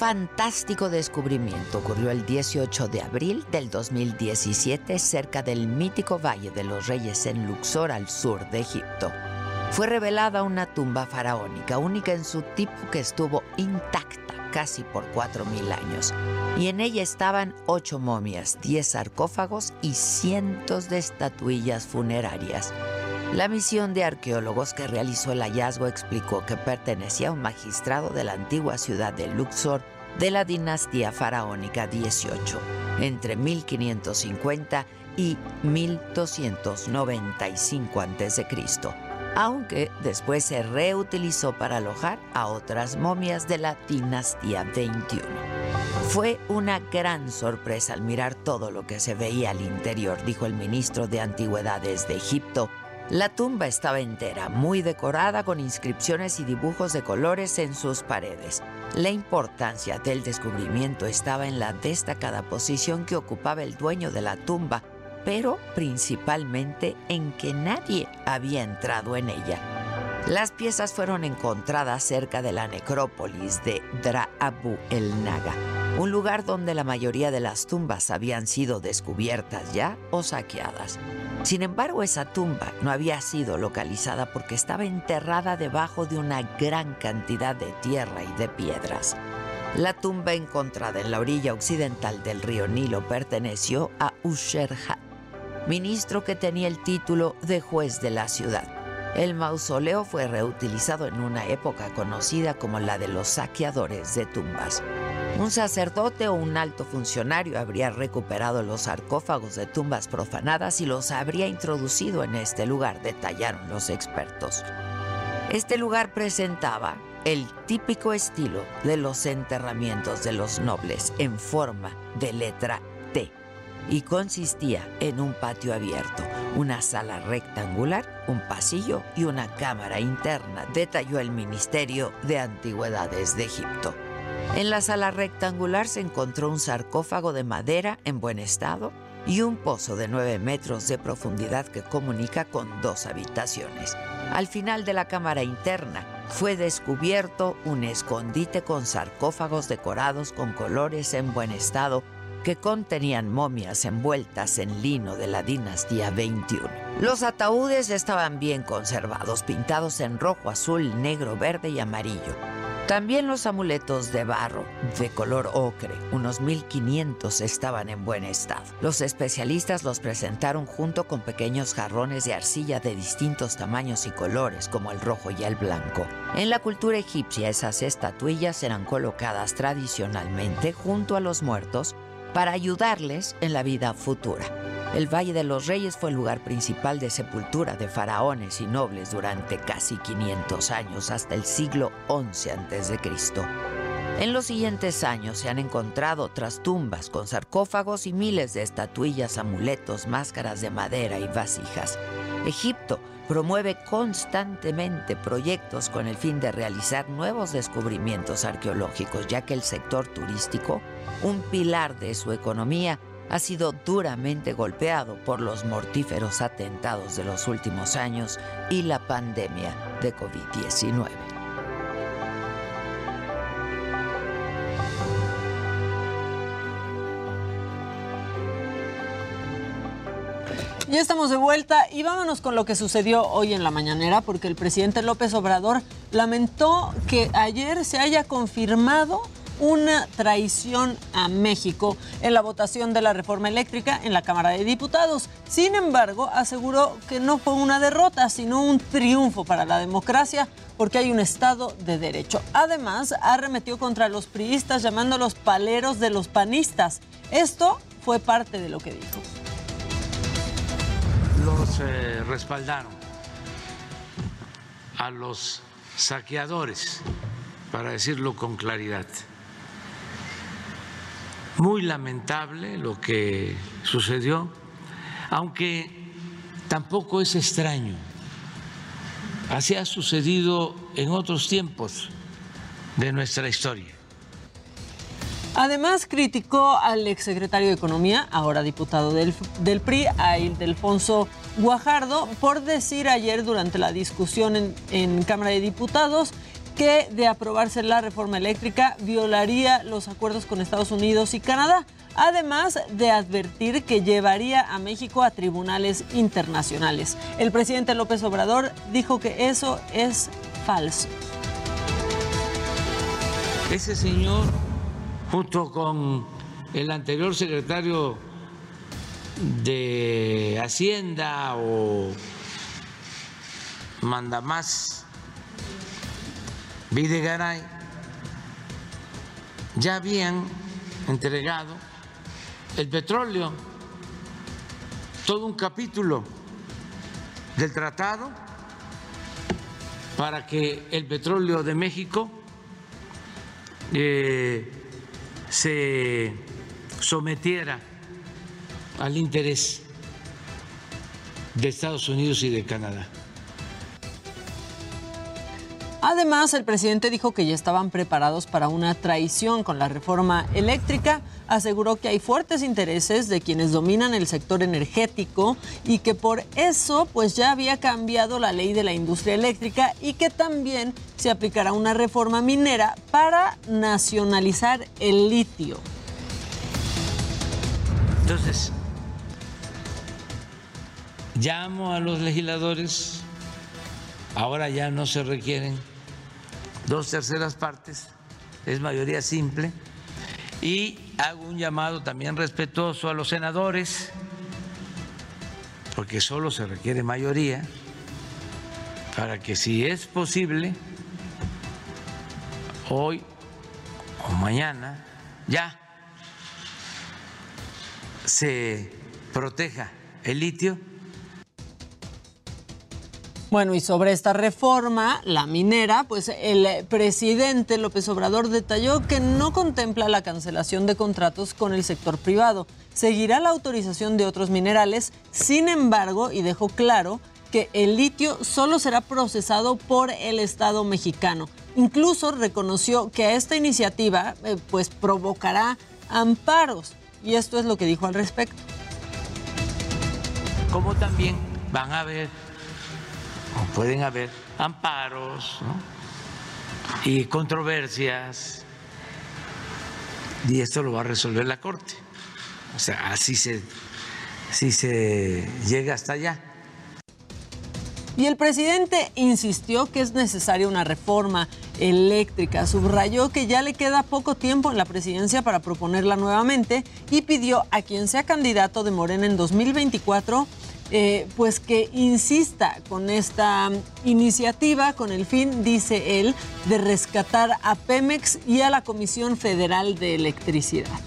fantástico descubrimiento ocurrió el 18 de abril del 2017 cerca del mítico Valle de los Reyes en Luxor, al sur de Egipto. Fue revelada una tumba faraónica, única en su tipo que estuvo intacta casi por 4.000 años. Y en ella estaban ocho momias, 10 sarcófagos y cientos de estatuillas funerarias. La misión de arqueólogos que realizó el hallazgo explicó que pertenecía a un magistrado de la antigua ciudad de Luxor de la dinastía faraónica 18, entre 1550 y 1295 a.C., aunque después se reutilizó para alojar a otras momias de la dinastía 21. Fue una gran sorpresa al mirar todo lo que se veía al interior, dijo el ministro de Antigüedades de Egipto, la tumba estaba entera, muy decorada con inscripciones y dibujos de colores en sus paredes. La importancia del descubrimiento estaba en la destacada posición que ocupaba el dueño de la tumba, pero principalmente en que nadie había entrado en ella. Las piezas fueron encontradas cerca de la necrópolis de Dra Abu el Naga, un lugar donde la mayoría de las tumbas habían sido descubiertas ya o saqueadas. Sin embargo, esa tumba no había sido localizada porque estaba enterrada debajo de una gran cantidad de tierra y de piedras. La tumba encontrada en la orilla occidental del río Nilo perteneció a Usherhat, ministro que tenía el título de juez de la ciudad. El mausoleo fue reutilizado en una época conocida como la de los saqueadores de tumbas. Un sacerdote o un alto funcionario habría recuperado los sarcófagos de tumbas profanadas y los habría introducido en este lugar, detallaron los expertos. Este lugar presentaba el típico estilo de los enterramientos de los nobles en forma de letra y consistía en un patio abierto, una sala rectangular, un pasillo y una cámara interna, detalló el Ministerio de Antigüedades de Egipto. En la sala rectangular se encontró un sarcófago de madera en buen estado y un pozo de 9 metros de profundidad que comunica con dos habitaciones. Al final de la cámara interna fue descubierto un escondite con sarcófagos decorados con colores en buen estado que contenían momias envueltas en lino de la dinastía 21. Los ataúdes estaban bien conservados, pintados en rojo, azul, negro, verde y amarillo. También los amuletos de barro, de color ocre, unos 1500 estaban en buen estado. Los especialistas los presentaron junto con pequeños jarrones de arcilla de distintos tamaños y colores, como el rojo y el blanco. En la cultura egipcia, esas estatuillas eran colocadas tradicionalmente junto a los muertos para ayudarles en la vida futura. El Valle de los Reyes fue el lugar principal de sepultura de faraones y nobles durante casi 500 años, hasta el siglo XI a.C. En los siguientes años se han encontrado otras tumbas con sarcófagos y miles de estatuillas, amuletos, máscaras de madera y vasijas. Egipto promueve constantemente proyectos con el fin de realizar nuevos descubrimientos arqueológicos, ya que el sector turístico, un pilar de su economía, ha sido duramente golpeado por los mortíferos atentados de los últimos años y la pandemia de COVID-19. Ya estamos de vuelta y vámonos con lo que sucedió hoy en la mañanera, porque el presidente López Obrador lamentó que ayer se haya confirmado una traición a México en la votación de la reforma eléctrica en la Cámara de Diputados. Sin embargo, aseguró que no fue una derrota, sino un triunfo para la democracia porque hay un Estado de Derecho. Además, arremetió contra los priistas llamándolos paleros de los panistas. Esto fue parte de lo que dijo. Los eh, respaldaron a los saqueadores, para decirlo con claridad. Muy lamentable lo que sucedió, aunque tampoco es extraño. Así ha sucedido en otros tiempos de nuestra historia. Además, criticó al exsecretario de Economía, ahora diputado del, del PRI, a Ildefonso Guajardo, por decir ayer durante la discusión en, en Cámara de Diputados que de aprobarse la reforma eléctrica violaría los acuerdos con Estados Unidos y Canadá, además de advertir que llevaría a México a tribunales internacionales. El presidente López Obrador dijo que eso es falso. Ese señor junto con el anterior secretario de Hacienda o Mandamás Videgaray, ya habían entregado el petróleo, todo un capítulo del tratado para que el petróleo de México eh, se sometiera al interés de Estados Unidos y de Canadá. Además, el presidente dijo que ya estaban preparados para una traición con la reforma eléctrica. Aseguró que hay fuertes intereses de quienes dominan el sector energético y que por eso pues ya había cambiado la ley de la industria eléctrica y que también se aplicará una reforma minera para nacionalizar el litio. Entonces, llamo a los legisladores, ahora ya no se requieren dos terceras partes, es mayoría simple, y hago un llamado también respetuoso a los senadores, porque solo se requiere mayoría, para que si es posible, hoy o mañana ya se proteja el litio. Bueno, y sobre esta reforma, la minera, pues el presidente López Obrador detalló que no contempla la cancelación de contratos con el sector privado. Seguirá la autorización de otros minerales, sin embargo, y dejó claro que el litio solo será procesado por el Estado mexicano. Incluso reconoció que esta iniciativa eh, pues provocará amparos y esto es lo que dijo al respecto. Como también van a haber pueden haber amparos y controversias y esto lo va a resolver la Corte. O sea, así se, si se llega hasta allá. Y el presidente insistió que es necesaria una reforma eléctrica. Subrayó que ya le queda poco tiempo en la presidencia para proponerla nuevamente y pidió a quien sea candidato de Morena en 2024 eh, pues que insista con esta iniciativa con el fin, dice él, de rescatar a Pemex y a la Comisión Federal de Electricidad.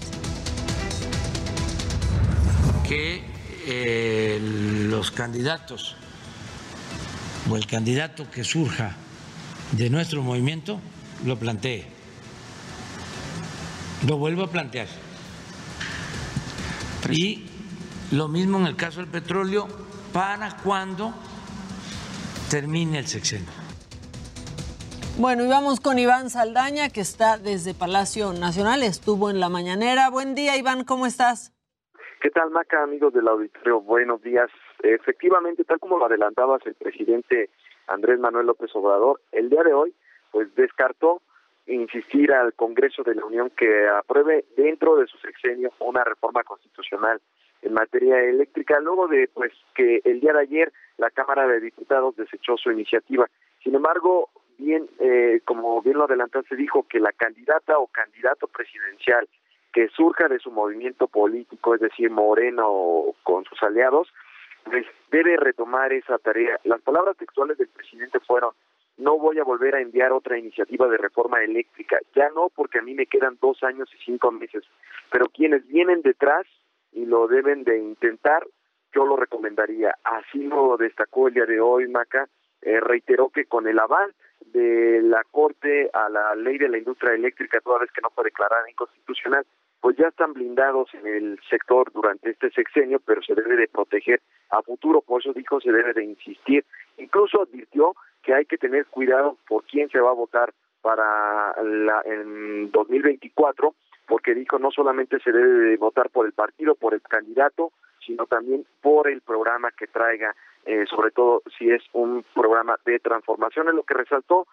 Que eh, los candidatos o el candidato que surja de nuestro movimiento lo plantee. Lo vuelvo a plantear. Y lo mismo en el caso del petróleo, para cuando termine el sexenio. Bueno, y vamos con Iván Saldaña, que está desde Palacio Nacional, estuvo en la mañanera. Buen día, Iván, ¿cómo estás? ¿Qué tal, Maca, amigos del auditorio? Buenos días. Efectivamente, tal como lo adelantabas el presidente Andrés Manuel López Obrador, el día de hoy, pues descartó insistir al Congreso de la Unión que apruebe dentro de su sexenio una reforma constitucional en materia eléctrica, luego de pues que el día de ayer la Cámara de Diputados desechó su iniciativa. Sin embargo, bien, eh, como bien lo adelantaste, dijo que la candidata o candidato presidencial que surja de su movimiento político, es decir, Moreno con sus aliados, pues debe retomar esa tarea. Las palabras textuales del presidente fueron, no voy a volver a enviar otra iniciativa de reforma eléctrica, ya no porque a mí me quedan dos años y cinco meses, pero quienes vienen detrás y lo deben de intentar, yo lo recomendaría. Así lo destacó el día de hoy, Maca, eh, reiteró que con el aval de la Corte a la ley de la industria eléctrica, toda vez que no fue declarada inconstitucional, pues ya están blindados en el sector durante este sexenio, pero se debe de proteger a futuro, por eso dijo se debe de insistir. Incluso advirtió que hay que tener cuidado por quién se va a votar para la, en 2024, porque dijo no solamente se debe de votar por el partido, por el candidato, sino también por el programa que traiga, eh, sobre todo si es un programa de transformación, es lo que resaltó.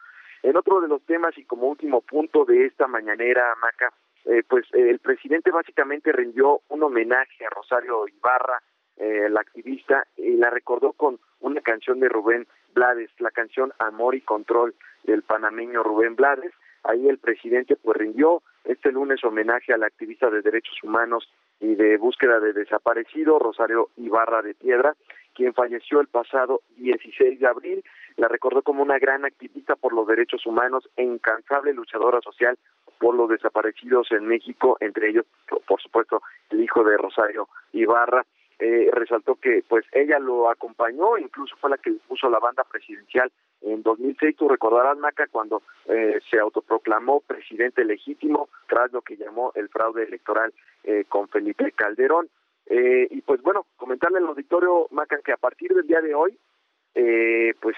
En otro de los temas y como último punto de esta mañanera, Maca, eh, pues eh, el presidente básicamente rindió un homenaje a Rosario Ibarra, eh, la activista, y la recordó con una canción de Rubén Blades, la canción Amor y Control del panameño Rubén Blades. Ahí el presidente pues rindió este lunes homenaje a la activista de derechos humanos y de búsqueda de desaparecido, Rosario Ibarra de Piedra, quien falleció el pasado 16 de abril. La recordó como una gran activista por los derechos humanos e incansable luchadora social por los desaparecidos en México, entre ellos, por supuesto, el hijo de Rosario Ibarra. Eh, resaltó que pues ella lo acompañó, incluso fue la que puso la banda presidencial en 2006. Tú recordarás, Maca, cuando eh, se autoproclamó presidente legítimo tras lo que llamó el fraude electoral eh, con Felipe Calderón. Eh, y pues bueno, comentarle al auditorio, Maca, que a partir del día de hoy, eh, pues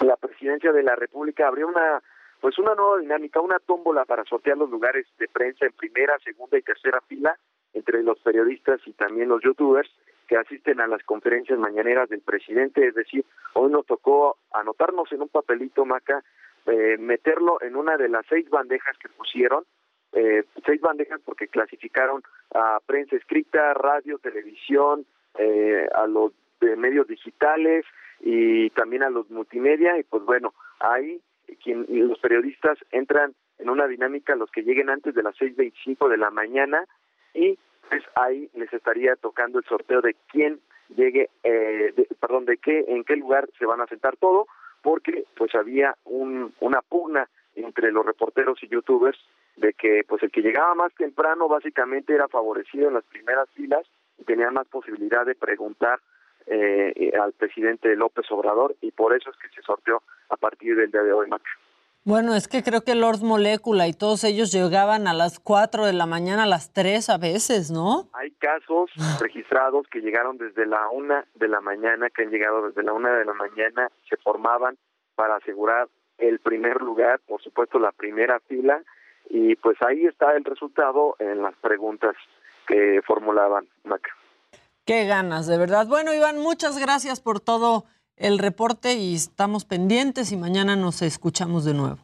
la presidencia de la República abrió una pues una nueva dinámica, una tómbola para sortear los lugares de prensa en primera, segunda y tercera fila entre los periodistas y también los youtubers que asisten a las conferencias mañaneras del presidente, es decir, hoy nos tocó anotarnos en un papelito, Maca, eh, meterlo en una de las seis bandejas que pusieron, eh, seis bandejas porque clasificaron a prensa escrita, radio, televisión, eh, a los de medios digitales y también a los multimedia. Y pues bueno, ahí quien, los periodistas entran en una dinámica los que lleguen antes de las 6.25 de la mañana y pues ahí les estaría tocando el sorteo de quién llegue, eh, de, perdón, de qué, en qué lugar se van a sentar todo, porque pues había un, una pugna entre los reporteros y youtubers de que pues el que llegaba más temprano básicamente era favorecido en las primeras filas y tenía más posibilidad de preguntar eh, al presidente López Obrador y por eso es que se sorteó a partir del día de hoy, Maca. Bueno, es que creo que Lord Molecula y todos ellos llegaban a las 4 de la mañana, a las 3 a veces, ¿no? Hay casos registrados que llegaron desde la 1 de la mañana, que han llegado desde la 1 de la mañana, se formaban para asegurar el primer lugar, por supuesto la primera fila, y pues ahí está el resultado en las preguntas que formulaban Maca. Qué ganas, de verdad. Bueno, Iván, muchas gracias por todo el reporte y estamos pendientes y mañana nos escuchamos de nuevo.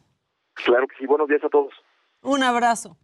Claro que sí, buenos días a todos. Un abrazo.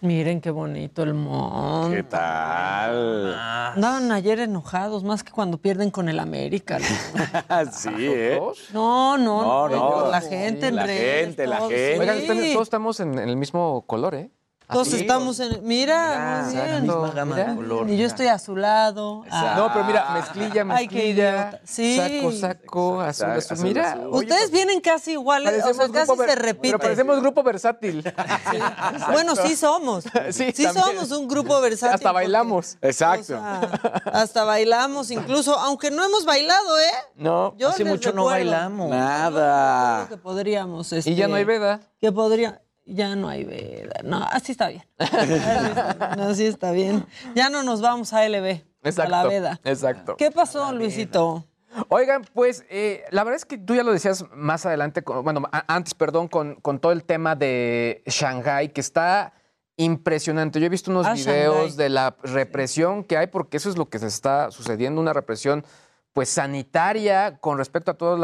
Miren qué bonito el monte. ¿Qué tal? Andaban ayer enojados, más que cuando pierden con el América. ¿no? sí, ¿eh? No, no, No, no. La gente, La entre gente, la todos, gente. sí. Oigan, todos estamos en, en el mismo color, ¿eh? Todos Así. estamos en. Mira, muy bien. Exacto, gama mira. de color. Y yo estoy azulado. Ah, No, pero mira, mezclilla, mezclilla. Ay, qué idiota. Sí. Saco, saco, azul, azul. azul, Mira, azul. oye, Ustedes vienen casi iguales, o sea, casi se ver- repite. Pero parecemos grupo versátil. Bueno, sí somos. Sí, Sí, somos un grupo versátil. Hasta porque, bailamos. Exacto. o sea, hasta bailamos, incluso, aunque no hemos bailado, ¿eh? No. Yo Hace mucho no bailamos. Nada. Creo que podríamos. Y ya no hay este, veda. Que podría. Ya no hay veda. No, así está bien. Así está bien. Así está bien. Ya no nos vamos a LB. Exacto. A la veda. Exacto. ¿Qué pasó, Luisito? Oigan, pues eh, la verdad es que tú ya lo decías más adelante, con- bueno, a- antes, perdón, con, con todo el tema de Shanghái, que está impresionante. Yo he visto unos Ah, videos Shanghái. de la represión que hay, porque eso es lo que se está sucediendo, una represión pues sanitaria con respecto a todos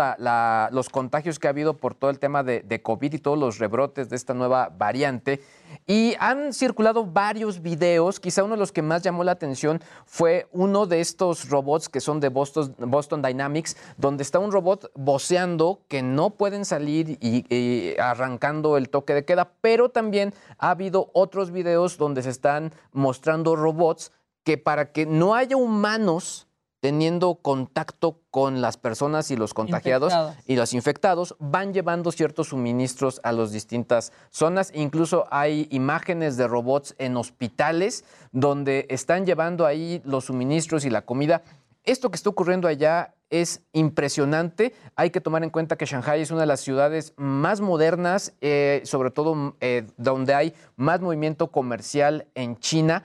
los contagios que ha habido por todo el tema de, COVID y todos los rebrotes de esta nueva variante. Y han circulado varios videos, quizá uno de los que más llamó la atención fue uno de estos robots que son de Boston, Dynamics, donde está un robot voceando que no pueden salir y arrancando el toque de queda, pero también ha habido otros videos donde se están mostrando robots que para que no haya humanos teniendo contacto con las personas y los contagiados Infectados. y los infectados, van llevando ciertos suministros a las distintas zonas. Incluso hay imágenes de robots en hospitales donde están llevando ahí los suministros y la comida. Esto que está ocurriendo allá es impresionante. Hay que tomar en cuenta que Shanghai es una de las ciudades más modernas, eh, sobre todo eh, donde hay más movimiento comercial en China.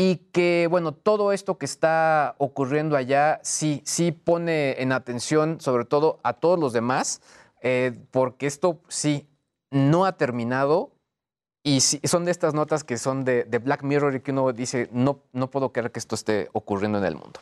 Y que, bueno, todo esto que está ocurriendo allá sí, sí pone en atención, sobre todo a todos los demás, eh, porque esto sí no ha terminado. Y sí- son de estas notas que son de, de Black Mirror y que uno dice, no, no puedo creer que esto esté ocurriendo en el mundo.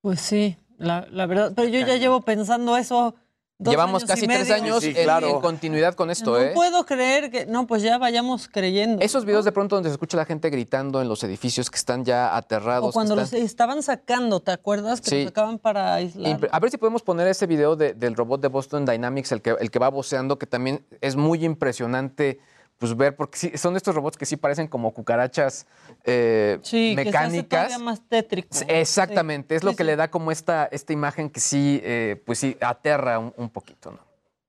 Pues sí, la, la verdad. Pero yo ya llevo pensando eso. Dos Llevamos casi tres años Sí, en- claro. en, continuidad con esto, no ¿eh? puedo creer que. No, pues ya vayamos creyendo. Esos videos de pronto donde se escucha la gente gritando en los edificios que están ya aterrados. O cuando están- los estaban sacando, ¿te acuerdas? Que Sí. los sacaban para aislar. A ver si podemos poner ese video de- del robot de Boston Dynamics, el que, el que va voceando, que también es muy impresionante pues ver, porque sí, son estos robots que sí parecen como cucarachas eh, Sí, que se hace mecánicas. todavía más tétrico. Exactamente, Sí, es lo sí, que sí. le da como esta, esta imagen que sí, eh, pues sí, aterra un, un poquito, ¿no?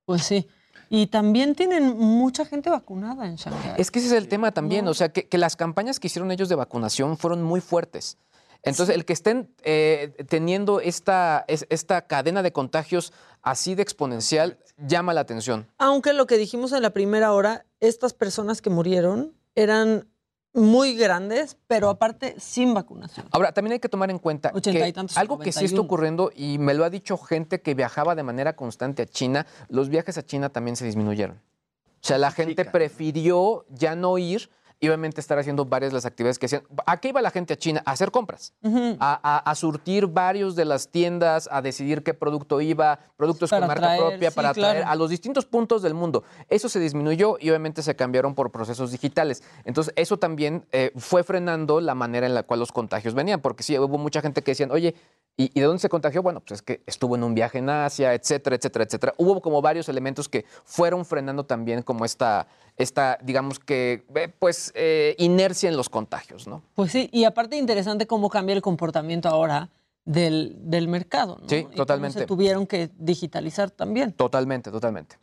Pues sí. Y también tienen mucha gente vacunada en Shanghái. Es que ese es el tema también, No. o sea, que, que las campañas que hicieron ellos de vacunación fueron muy fuertes. Entonces, el que estén eh, teniendo esta, es- esta cadena de contagios así de exponencial llama la atención. Aunque lo que dijimos en la primera hora, estas personas que murieron eran muy grandes, pero aparte sin vacunación. Ahora, también hay que tomar en cuenta que tantos, algo que sí está 91. ocurriendo, y me lo ha dicho gente que viajaba de manera constante a China, los viajes a China también se disminuyeron. O sea, la gente prefirió ya no ir y obviamente estar haciendo varias de las actividades que hacían. ¿A qué iba la gente a China? A hacer compras, a, a- a surtir varios de las tiendas, a decidir qué producto iba, productos Para con marca traer, propia, sí, para traer a los distintos puntos del mundo. Eso se disminuyó y obviamente se cambiaron por procesos digitales. Entonces, eso también eh, fue frenando la manera en la cual los contagios venían, porque sí, hubo mucha gente que decían, oye, ¿y, y de dónde se contagió? Bueno, pues es que estuvo en un viaje en Asia, etcétera, etcétera, etcétera. Hubo como varios elementos que fueron frenando también como esta, esta digamos que, eh, pues, eh, inercia en los contagios, ¿no? Pues sí, y aparte interesante cómo cambia el comportamiento ahora del, del mercado. ¿no? Sí, Y cómo totalmente. se tuvieron que digitalizar también. Totalmente, totalmente.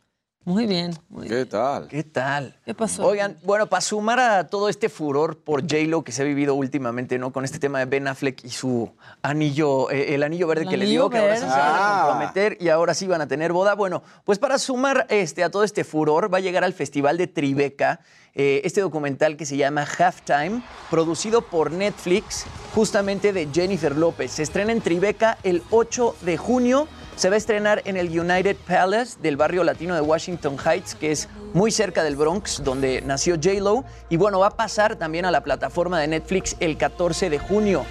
Muy bien, muy bien. ¿Qué tal? ¿Qué tal? ¿Qué pasó? Oigan, bueno, para sumar a todo este furor por J-Lo que se ha vivido últimamente, ¿no? Con este tema de Ben Affleck y su anillo, eh, el anillo verde El que le dio, que ahora sí se van a comprometer y ahora sí van a tener boda. Bueno, pues para sumar este, a todo este furor, va a llegar al Festival de Tribeca eh, este documental que se llama Halftime, producido por Netflix, justamente de Jennifer López. Se estrena en Tribeca el 8 de junio. Se va a estrenar en el United Palace del barrio latino de Washington Heights, que es muy cerca del Bronx, donde nació J-Lo. Y bueno, va a pasar también a la plataforma de Netflix el 14 de junio.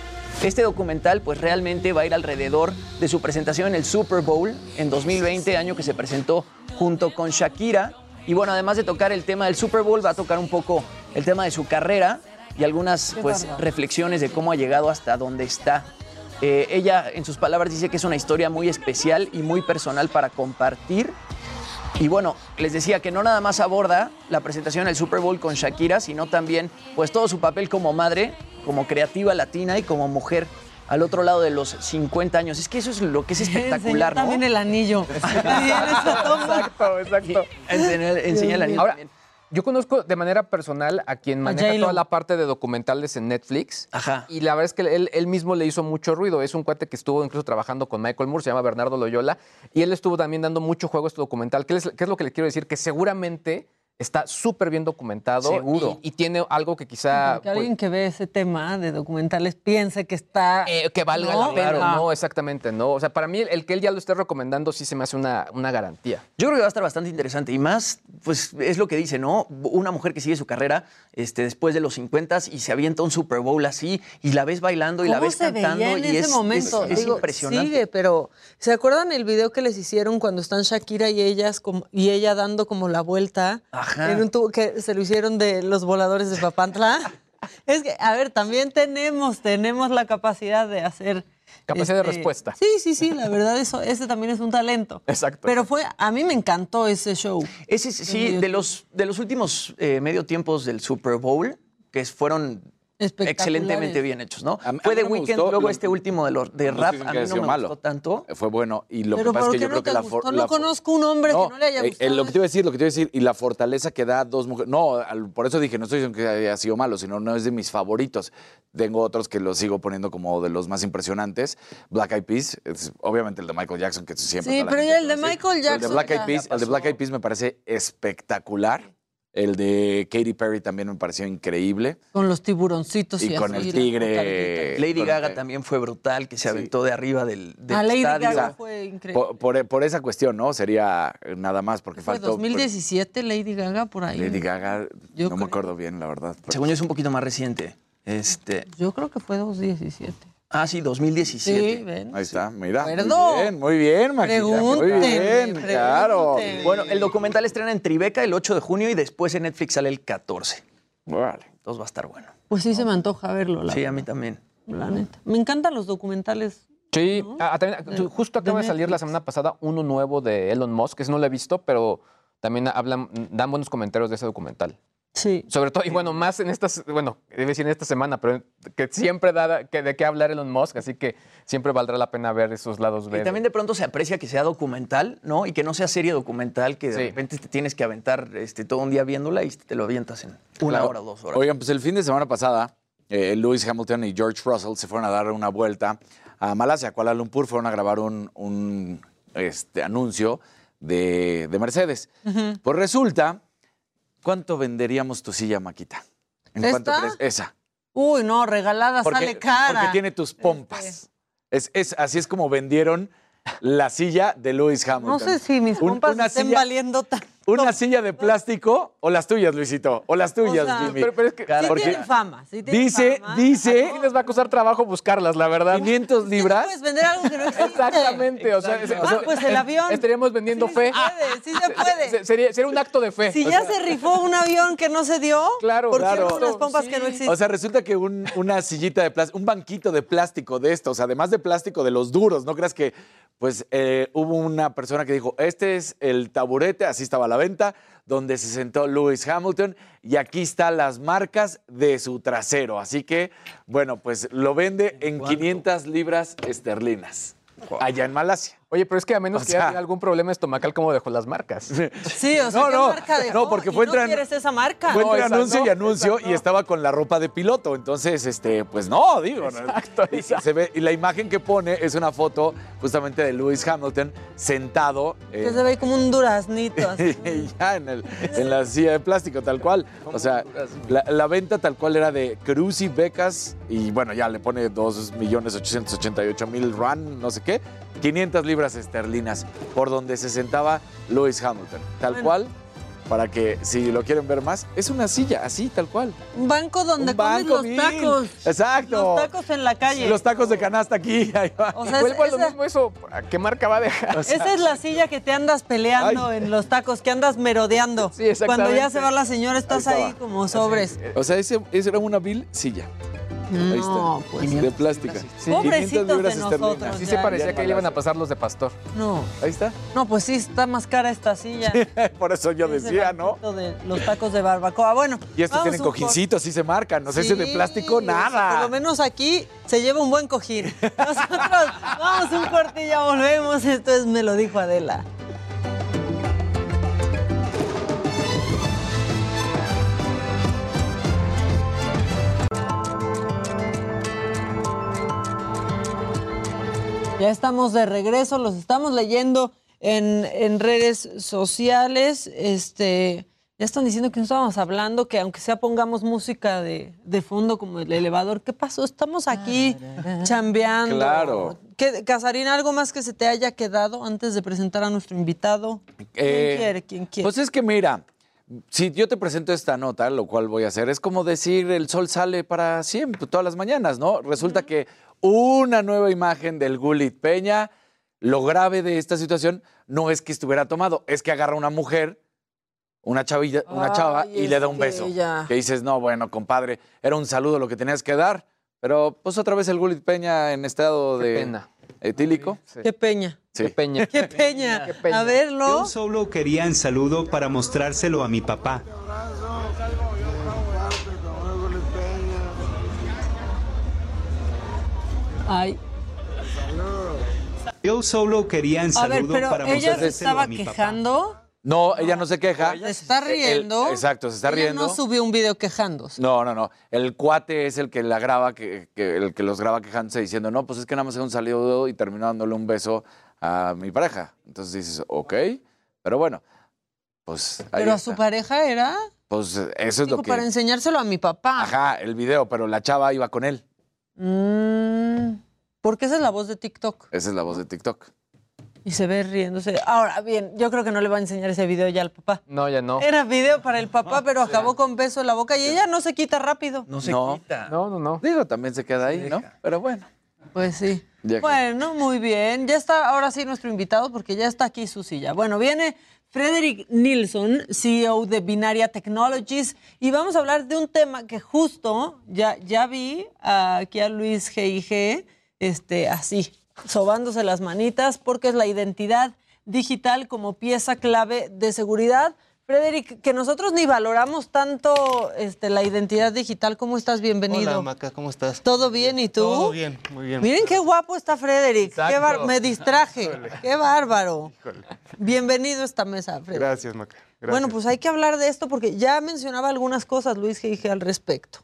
Este documental pues realmente va a ir alrededor de su presentación en el Super Bowl en 2020, año que se presentó junto con Shakira. Y bueno, además de tocar el tema del Super Bowl, va a tocar un poco el tema de su carrera y algunas pues reflexiones de cómo ha llegado hasta donde está. Eh, ella, en sus palabras, dice que es una historia muy especial y muy personal para compartir. Y bueno, les decía que no nada más aborda la presentación del Super Bowl con Shakira, sino también pues todo su papel como madre, como creativa latina y como mujer al otro lado de los 50 años. Es que eso es lo que es espectacular, Enseñó ¿no? también el anillo. Sí, en esta toma. Exacto, exacto. Enseña, enseña el anillo Ahora, también. Yo conozco de manera personal a quien maneja toda la parte de documentales en Netflix. Ajá. Y la verdad es que él, él mismo le hizo mucho ruido. Es un cuate que estuvo incluso trabajando con Michael Moore, se llama Bernardo Loyola. Y él estuvo también dando mucho juego a este documental. ¿Qué es, qué es lo que le quiero decir? Que seguramente está súper bien documentado. Seguro. Y, y tiene algo que quizá... Que alguien que ve ese tema de documentales piense que está. pues, eh, que valga ¿no? la pena, Ajá. no, exactamente, no. O sea, para mí el, el que él ya lo esté recomendando sí se me hace una, una garantía. Yo creo que va a estar bastante interesante y más, pues es lo que dice, ¿no? Una mujer que sigue su carrera este, después de los 50 y se avienta un Super Bowl así y la ves bailando y la ¿Cómo ves se cantando veía en y ese es, momento? es- es Digo, impresionante. Sigue, pero ¿se acuerdan el video que les hicieron cuando están Shakira y ellas como- y ella dando como la vuelta Ajá. En un tubo que se lo hicieron de los voladores de Papantla? es que, a ver, también tenemos, tenemos la capacidad de hacer. este, Capacidad de respuesta. Sí, sí, sí, la verdad, eso, ese también es un talento. Exacto. Pero fue, a mí me encantó ese show. Ese, sí, de los, de los últimos eh, medio tiempos del Super Bowl, que fueron. Excelentemente bien hechos, ¿no? A mí- a Fue de Weekend, gustó, luego lo- este último de, los, de rap, a mí no me malo. gustó tanto. Fue bueno. Y lo Pero que pasa ¿por es que yo no creo que la for- No la conozco un hombre que no le haya eh, eh, gustado lo que te iba a decir, lo que te iba a decir, y la fortaleza que da dos mujeres. No, al- por eso dije, no estoy diciendo que haya sido malo, sino no es de mis favoritos. Tengo otros que los sigo poniendo como de los más impresionantes. Black Eyed Peas, es obviamente el de Michael Jackson, que siempre. Sí, pero el de. Michael El de Jackson Black Eyed Peas, el de Black Eyed Peas me parece espectacular. El de Katy Perry también me pareció increíble. Con los tiburoncitos y, Y con el tigre. Lady Gaga también fue brutal, que se aventó de arriba del, del A Lady estadio. Gaga fue increíble. Por, por- por esa cuestión, ¿no? Sería nada más, porque Fue faltó. 2017 Lady Gaga por ahí. Lady Gaga, Yo no me acuerdo bien, la verdad. pero- Según yo es un poquito más reciente. Este, Yo creo que fue 2017. Ah, sí, 2017. Sí, ven. Ahí está, mira. Acuerdo. Muy bien, muy bien, Maquita. Muy Pregúntenme, bien, claro. Bueno, el documental estrena en Tribeca el 8 de junio y después en Netflix sale el 14. Vale. Entonces va a estar bueno. Pues sí se me antoja verlo, la, Sí, a mí también. la neta. Me encantan los documentales. Sí, ah, también, De- justo acaba de, de salir la semana pasada uno nuevo de Elon Musk, ese no lo he visto, pero también hablan, dan buenos comentarios de ese documental. Sí. Sobre todo, y bueno, más en estas, bueno, debe decir en esta semana, pero que siempre da que de qué hablar Elon Musk, así que siempre valdrá la pena ver esos lados B. Y también de pronto se aprecia que sea documental, ¿no? Y que no sea serie documental, que de Sí. repente te tienes que aventar este, todo un día viéndola y te lo avientas en una Claro. hora o dos horas. Oigan, pues el fin de semana pasada, eh, Lewis Hamilton y George Russell se fueron a dar una vuelta a Malasia, a Kuala Lumpur, fueron a grabar un, un, este, anuncio de, de Mercedes. Pues resulta, ¿cuánto venderíamos tu silla, Maquita? ¿En cuánto ¿Esta? crees? Esa. Uy, no, regalada sale cara. porque tiene tus pompas. Es, es- así es como vendieron la silla de Lewis Hamilton. No sé si mis Un- compas una estén silla- valiendo tanto. ¿Una silla de plástico o las tuyas, Luisito? O las tuyas, sea, Jimmy. pero, pero es que Sí Porque tienen fama. Sí tienen dice, fama. dice sí les va a costar trabajo buscarlas, la verdad. 500 No libras. puedes vender algo que no existe. Exactamente, o sea, o Ah, pues el avión. Estaríamos vendiendo Sí fe. se puede, sí se puede. Se- Sería, sería un acto de fe. Si O ya sea, se rifó un avión que no se dio, Claro, ¿por qué claro. unas pompas Sí. que no existen? O sea, resulta que un- una sillita de plástico, un banquito de plástico de estos, además de plástico de los duros, no creas que, pues eh, hubo una persona que dijo, este es el taburete, así estaba la venta, donde se sentó Lewis Hamilton y aquí están las marcas de su trasero. Así que, bueno, pues lo vende en 500 libras esterlinas, allá en Malasia. Oye, pero es que a menos O que sea- haya algún problema estomacal, como dejó las marcas? sí, o sea, No, ¿qué no, marca dejó? no, porque fue no quieres esa marca. Fue No, entre esa anuncio no, y anuncio y estaba con la ropa de piloto. Entonces, este, pues no, digo. ¿no? Exacto, Y, exacto. se ve, y la imagen que pone es una foto justamente de Lewis Hamilton sentado Que eh, se ve como un duraznito así. ya en, el- en la silla de plástico, tal cual. O sea, la, la venta tal cual era de Cruz y becas y bueno, ya le pone 2.888.000 rand, no sé qué, 500 libras esterlinas por donde se sentaba Lewis Hamilton. Tal Bueno. cual, para que si lo quieren ver más, es una silla, así, tal cual. Un banco donde Un comes banco, los tacos. Exacto. Los tacos en la calle. Los tacos de canasta aquí. ahí va. O sea, Vuelvo a lo mismo eso. ¿A qué marca va a dejar? esa es la silla que te andas peleando Ay. en los tacos, que andas merodeando. Sí, exactamente. Cuando ya se va la señora, estás Ahí como sobres. O sea, ese, ese era una vil silla. Ahí No, está. pues. de plástica. Sí. 500 Pobrecitos de libras nosotros. esterlinas. Sí ya, se parecía ya que le iban a pasar los de pastor. No, Ahí está. no, pues sí, está más cara esta silla. Por eso yo decía, ¿no? De los tacos de barbacoa. Bueno. Y estos tienen cojincitos, sí se marcan. No sé, ese de Sí, plástico, o sea, nada. por lo menos aquí se lleva un buen cojín. Nosotros vamos un corte y ya volvemos. Esto es Me lo dijo Adela. Ya estamos de regreso, los estamos leyendo en, en redes sociales. Este, ya están diciendo que no estábamos hablando, que aunque sea pongamos música de, de fondo como el elevador. ¿Qué pasó? Estamos aquí chambeando. Claro. ¿Qué, Casarín, algo más que se te haya quedado antes de presentar a nuestro invitado? ¿Quién Eh, quiere? ¿Quién quiere? Pues es que mira, si yo te presento esta nota, lo cual voy a hacer, es como decir el sol sale para siempre, todas las mañanas, ¿no? Resulta que una nueva imagen del Gulit Peña, lo grave de esta situación no es que estuviera tomado, es que agarra una mujer, una chavilla, una Ay, chava, y le da un beso. ella- Que dices, no, bueno, compadre, era un saludo lo que tenías que dar, pero pues otra vez el Gulit Peña en estado Qué de pena. etílico. Sí. Qué peña. Sí. Qué peña. Qué peña. Qué peña. A verlo. Yo solo quería en saludo para mostrárselo a mi papá. Ay, Yo solo quería un a ver, saludo pero para ella se estaba a mi papá. quejando. No, ella no se queja. Se está El- riendo. exacto, se está Ella riendo. no subió un video quejándose. No, no, no. El cuate es el que la graba, que, que- el que los graba quejándose diciendo, no, pues es que nada más es un saludo y terminó dándole un beso a mi pareja. Entonces dices, ok, pero bueno, pues ahí Pero a su pareja era. Pues eso es lo que... para enseñárselo a mi papá. Ajá, el video, pero la chava iba con él. Mm, porque esa es la voz de TikTok. Esa es la voz de TikTok. Y se ve riéndose. Ahora, bien, yo creo que no le va a enseñar ese video ya al papá. No, ya no. Era video para el papá, pero acabó con beso en la boca y ella no se quita rápido. No se No. quita. No, no, no. Digo, también se queda ahí, ¿no? Pero bueno. Pues sí. Ya que- Bueno, muy bien. Ya está ahora sí nuestro invitado porque ya está aquí su silla. Bueno, viene Frederick Nilsson, CEO de Binaria Technologies, y vamos a hablar de un tema que justo ya, vi aquí a Luis G.I.G. Este, así, sobándose las manitas, porque es la identidad digital como pieza clave de seguridad. Frederick, que nosotros ni valoramos tanto este, la identidad digital. ¿Cómo estás? Bienvenido. Hola, Maca, ¿cómo estás? ¿Todo bien? ¿Y tú? Todo bien, muy bien. Miren qué guapo está Frederick. Qué bar- Me distraje. Qué bárbaro. Bienvenido a esta mesa, Frederick. Gracias, Maca. Gracias. Bueno, pues hay que hablar de esto porque ya mencionaba algunas cosas Luis que dije al respecto.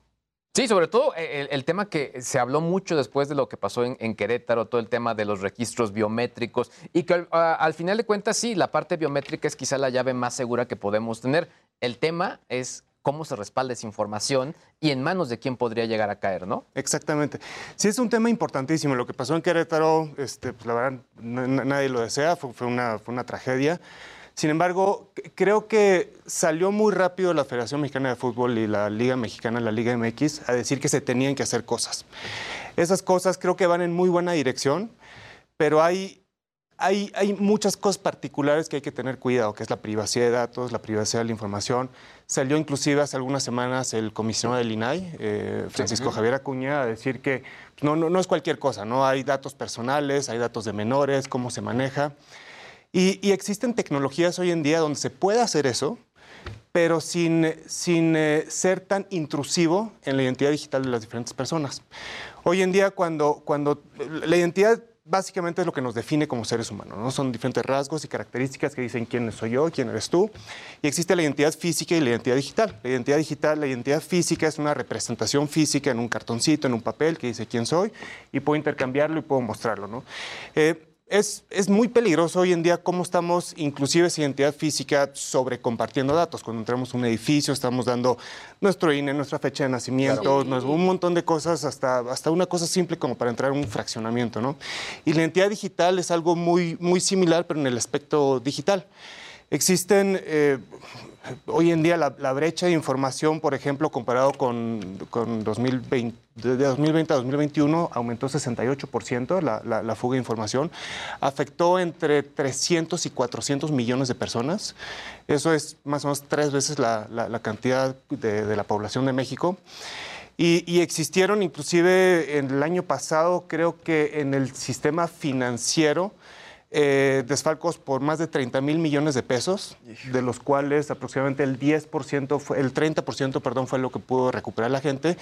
Sí, sobre todo eh, el, tema que se habló mucho después de lo que pasó en, Querétaro, todo el tema de los registros biométricos y que al, final de cuentas sí, la parte biométrica es quizá la llave más segura que podemos tener. El tema es cómo se respalda esa información y en manos de quién podría llegar a caer, ¿no? Exactamente. Sí, es un tema importantísimo. Lo que pasó en Querétaro, este, pues, la verdad, na- na- nadie lo desea, fue una tragedia. Sin embargo, creo que salió muy rápido la Federación Mexicana de Fútbol y la Liga Mexicana, la Liga MX, a decir que se tenían que hacer cosas. Esas cosas creo que van en muy buena dirección, pero hay, hay, hay muchas cosas particulares que hay que tener cuidado, que es la privacidad de datos, la privacidad de la información. Salió inclusive hace algunas semanas el comisionado del INAI, eh, Francisco Javier Acuña, a decir que pues, no, no, no es cualquier cosa, ¿no? Hay datos personales, hay datos de menores, cómo se maneja. Y, existen tecnologías hoy en día donde se puede hacer eso, pero sin, sin eh, ser tan intrusivo en la identidad digital de las diferentes personas. Hoy en día, cuando, cuando la identidad básicamente es lo que nos define como seres humanos, ¿no? Son diferentes rasgos y características que dicen quién soy yo, quién eres tú. Y existe la identidad física y la identidad digital. La identidad digital, la identidad física es una representación física en un cartoncito, en un papel que dice quién soy y puedo intercambiarlo y puedo mostrarlo, ¿no? Eh, es, es, muy peligroso hoy en día cómo estamos, inclusive esa identidad física, sobre compartiendo datos. Cuando entramos a un edificio, estamos dando nuestro INE, nuestra fecha de nacimiento, un montón de cosas, hasta, hasta una cosa simple como para entrar a un fraccionamiento. ¿no? Y la identidad digital es algo muy, muy similar, pero en el aspecto digital. Existen eh, hoy en día la, la, brecha de información, por ejemplo, comparado con, con 2020, de 2020 a 2021, aumentó 68% la, la, la, fuga de información. Afectó entre 300 y 400 millones de personas. Eso es más o menos tres veces la, cantidad de, de, la población de México. Y, y, existieron inclusive en el año pasado, creo que en el sistema financiero, eh, desfalcos por más de 30 mil millones de pesos, de los cuales aproximadamente el 10%, fue, el 30% perdón, fue lo que pudo recuperar la gente.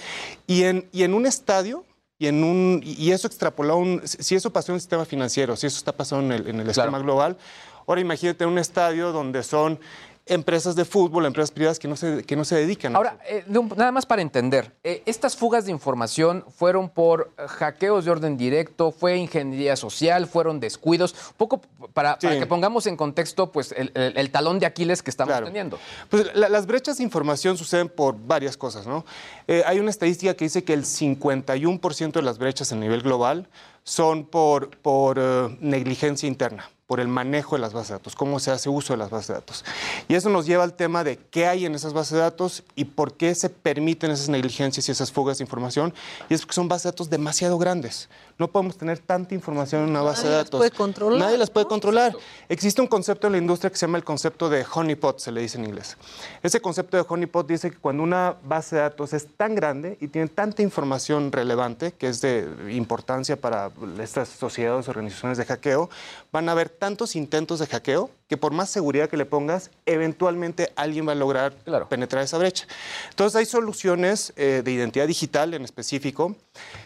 Y en, y en un estadio, y, en un, y eso extrapoló, un, si eso pasó en el sistema financiero, si eso está pasando en el, en el esquema claro. global, ahora imagínate un estadio donde son empresas de fútbol, empresas privadas que no se, que no se dedican Ahora, a. Eh, nada más para entender, eh, estas fugas de información fueron por hackeos de orden directo, fue ingeniería social, fueron descuidos, un poco para, sí. para que pongamos en contexto pues, el, el, el, talón de Aquiles que estamos claro. teniendo. Pues la, las brechas de información suceden por varias cosas, ¿no? Eh, hay una estadística que dice que el 51% de las brechas a nivel global son por, por uh, negligencia interna por el manejo de las bases de datos, cómo se hace uso de las bases de datos. Y eso nos lleva al tema de qué hay en esas bases de datos y por qué se permiten esas negligencias y esas fugas de información. Y es porque son bases de datos demasiado grandes. No podemos tener tanta información en una base Nadie de datos. Las puede controlar, Nadie las puede ¿no? controlar. Existe un concepto en la industria que se llama el concepto de honeypot, se le dice en inglés. Ese concepto de honeypot dice que cuando una base de datos es tan grande y tiene tanta información relevante, que es de importancia para estas sociedades, organizaciones de hackeo, van a haber tantos intentos de hackeo que por más seguridad que le pongas, eventualmente alguien va a lograr penetrar esa brecha. Entonces hay soluciones eh, de identidad digital en específico,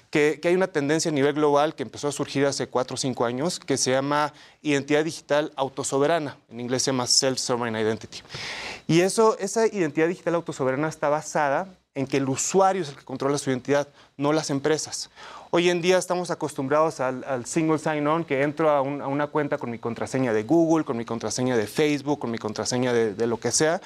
que, hay una tendencia a nivel global que empezó a surgir hace cuatro o cinco años, que se llama identidad digital autosoberana, en inglés se llama Self-Sovereign Identity. Y eso, esa identidad digital autosoberana está basada en que el usuario es el que controla su identidad, no las empresas. Hoy en día estamos acostumbrados al, single sign-on, que entro a, una cuenta con mi contraseña de Google, con mi contraseña de Facebook, con mi contraseña de, lo que sea,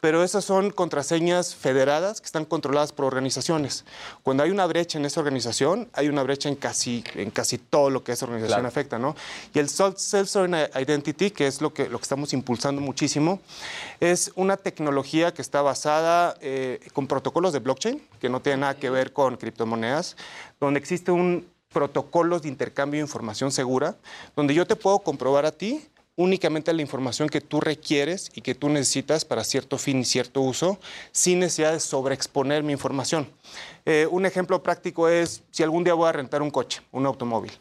pero esas son contraseñas federadas que están controladas por organizaciones. Cuando hay una brecha en esa organización, hay una brecha en casi, en casi todo lo que esa organización afecta, ¿no? Y el Self-Sovereign Identity, que es lo que, lo que estamos impulsando muchísimo, es una tecnología que está basada eh, con protocolos de blockchain, que no tiene nada que ver con criptomonedas, donde existe un protocolo de intercambio de información segura, donde yo te puedo comprobar a ti únicamente la información que tú requieres y que tú necesitas para cierto fin y cierto uso, sin necesidad de sobreexponer mi información. Eh, un ejemplo práctico es si algún día voy a rentar un coche, un automóvil.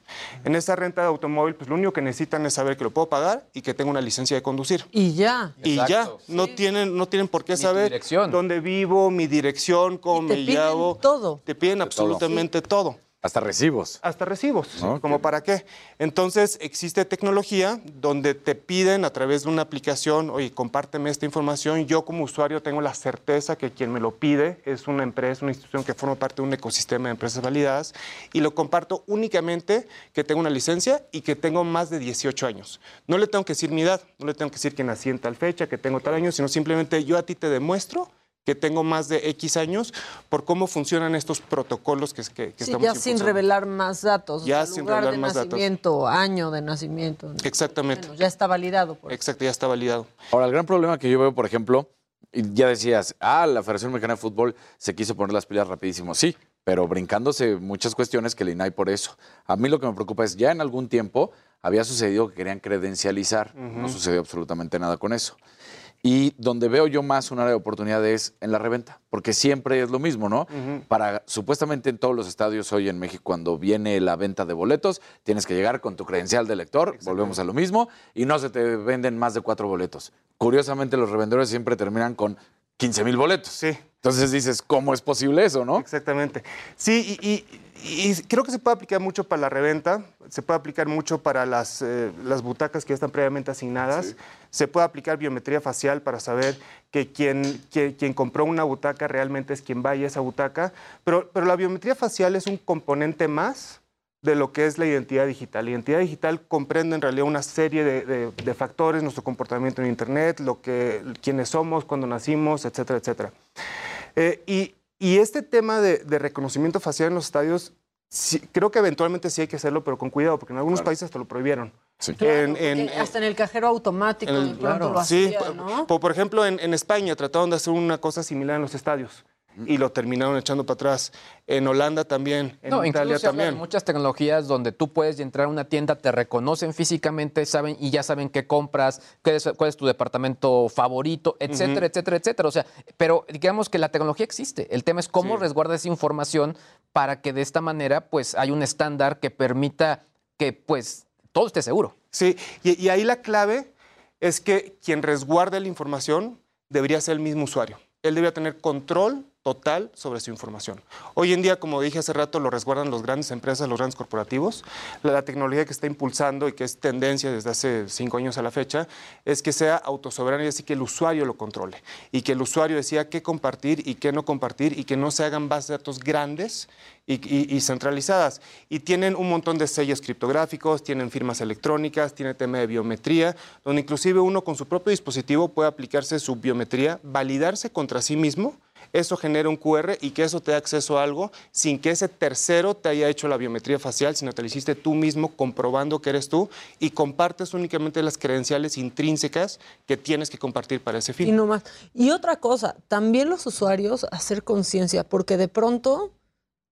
En esa renta de automóvil, pues lo único que necesitan es saber que lo puedo pagar y que tengo una licencia de conducir. Y ya. Y ya. No, tienen, no tienen por qué saber dónde vivo, mi dirección, cómo me llamo. Todo. Te piden absolutamente todo. Hasta recibos. Hasta recibos. ¿Como para qué? Entonces, existe tecnología donde te piden a través de una aplicación, oye, compárteme esta información. Yo como usuario tengo la certeza que quien me lo pide es una empresa, una institución que forma parte de un ecosistema de empresas validadas y lo comparto únicamente que tengo una licencia y que tengo más de 18 años. No le tengo que decir mi edad, no le tengo que decir que nací en tal fecha, que tengo tal año, sino simplemente yo a ti te demuestro que tengo más de X años por cómo funcionan estos protocolos que, que, que sí, ya sin revelar más datos. Ya sin revelar de más nacimiento, año de nacimiento. Exactamente. ya está validado. Exacto, ya está validado. Ahora, el gran problema que yo veo, por ejemplo, ya decías, ah, la Federación Mexicana de Fútbol se quiso poner las pilas rapidísimo. Sí, pero brincándose muchas cuestiones que el INAI por eso. A mí lo que me preocupa es, ya en algún tiempo había sucedido que querían credencializar, no sucedió absolutamente nada con eso. Y donde veo yo más un área de oportunidad es en la reventa, porque siempre es lo mismo, ¿no? Para supuestamente en todos los estadios hoy en México, cuando viene la venta de boletos, tienes que llegar con tu credencial de lector, volvemos a lo mismo, y no se te venden más de cuatro boletos. Curiosamente, los revendedores siempre terminan con 15 mil boletos. Sí. Entonces dices, ¿cómo es posible eso, no? Exactamente. Sí, y y creo que se puede aplicar mucho para la reventa, se puede aplicar mucho para las, eh, las butacas que ya están previamente asignadas, se puede aplicar biometría facial para saber que quien, quien compró una butaca realmente es quien vaya a esa butaca, pero, pero la biometría facial es un componente más de lo que es la identidad digital. La identidad digital comprende en realidad una serie de, de, factores, nuestro comportamiento en Internet, lo que, quiénes somos, cuando nacimos, etcétera, etcétera. Eh, y, y este tema de, reconocimiento facial en los estadios, creo que eventualmente sí hay que hacerlo, pero con cuidado, porque en algunos países hasta lo prohibieron. hasta en el cajero automático lo sí, por, ejemplo, en, España trataron de hacer una cosa similar en los estadios y lo terminaron echando para atrás. En Holanda también, en Italia también. muchas tecnologías donde tú puedes entrar a una tienda, te reconocen físicamente, saben y ya saben qué compras, qué es, cuál es tu departamento favorito, etcétera, etcétera, etcétera. O sea, pero digamos que la tecnología existe. El tema es cómo resguarda esa información para que de esta manera, pues, hay un estándar que permita que, pues, todo esté seguro. Sí, y, y ahí la clave es que quien resguarde la información debería ser el mismo usuario. Él debería tener control total sobre su información. Hoy en día, como dije hace rato, lo resguardan las grandes empresas, los grandes corporativos. La, tecnología que está impulsando y que es tendencia desde hace cinco años a la fecha es que sea autosoberano y así que el usuario lo controle y que el usuario decida qué compartir y qué no compartir y que no se hagan bases de datos grandes y, centralizadas. Y tienen un montón de sellos criptográficos, tienen firmas electrónicas, tiene tema de biometría, donde inclusive uno con su propio dispositivo puede aplicarse su biometría, validarse contra sí mismo eso genera un QR y que eso te dé acceso a algo sin que ese tercero te haya hecho la biometría facial, sino te lo hiciste tú mismo comprobando que eres tú y compartes únicamente las credenciales intrínsecas que tienes que compartir para ese fin. Y no más. Y otra cosa, también los usuarios hacer conciencia, porque de pronto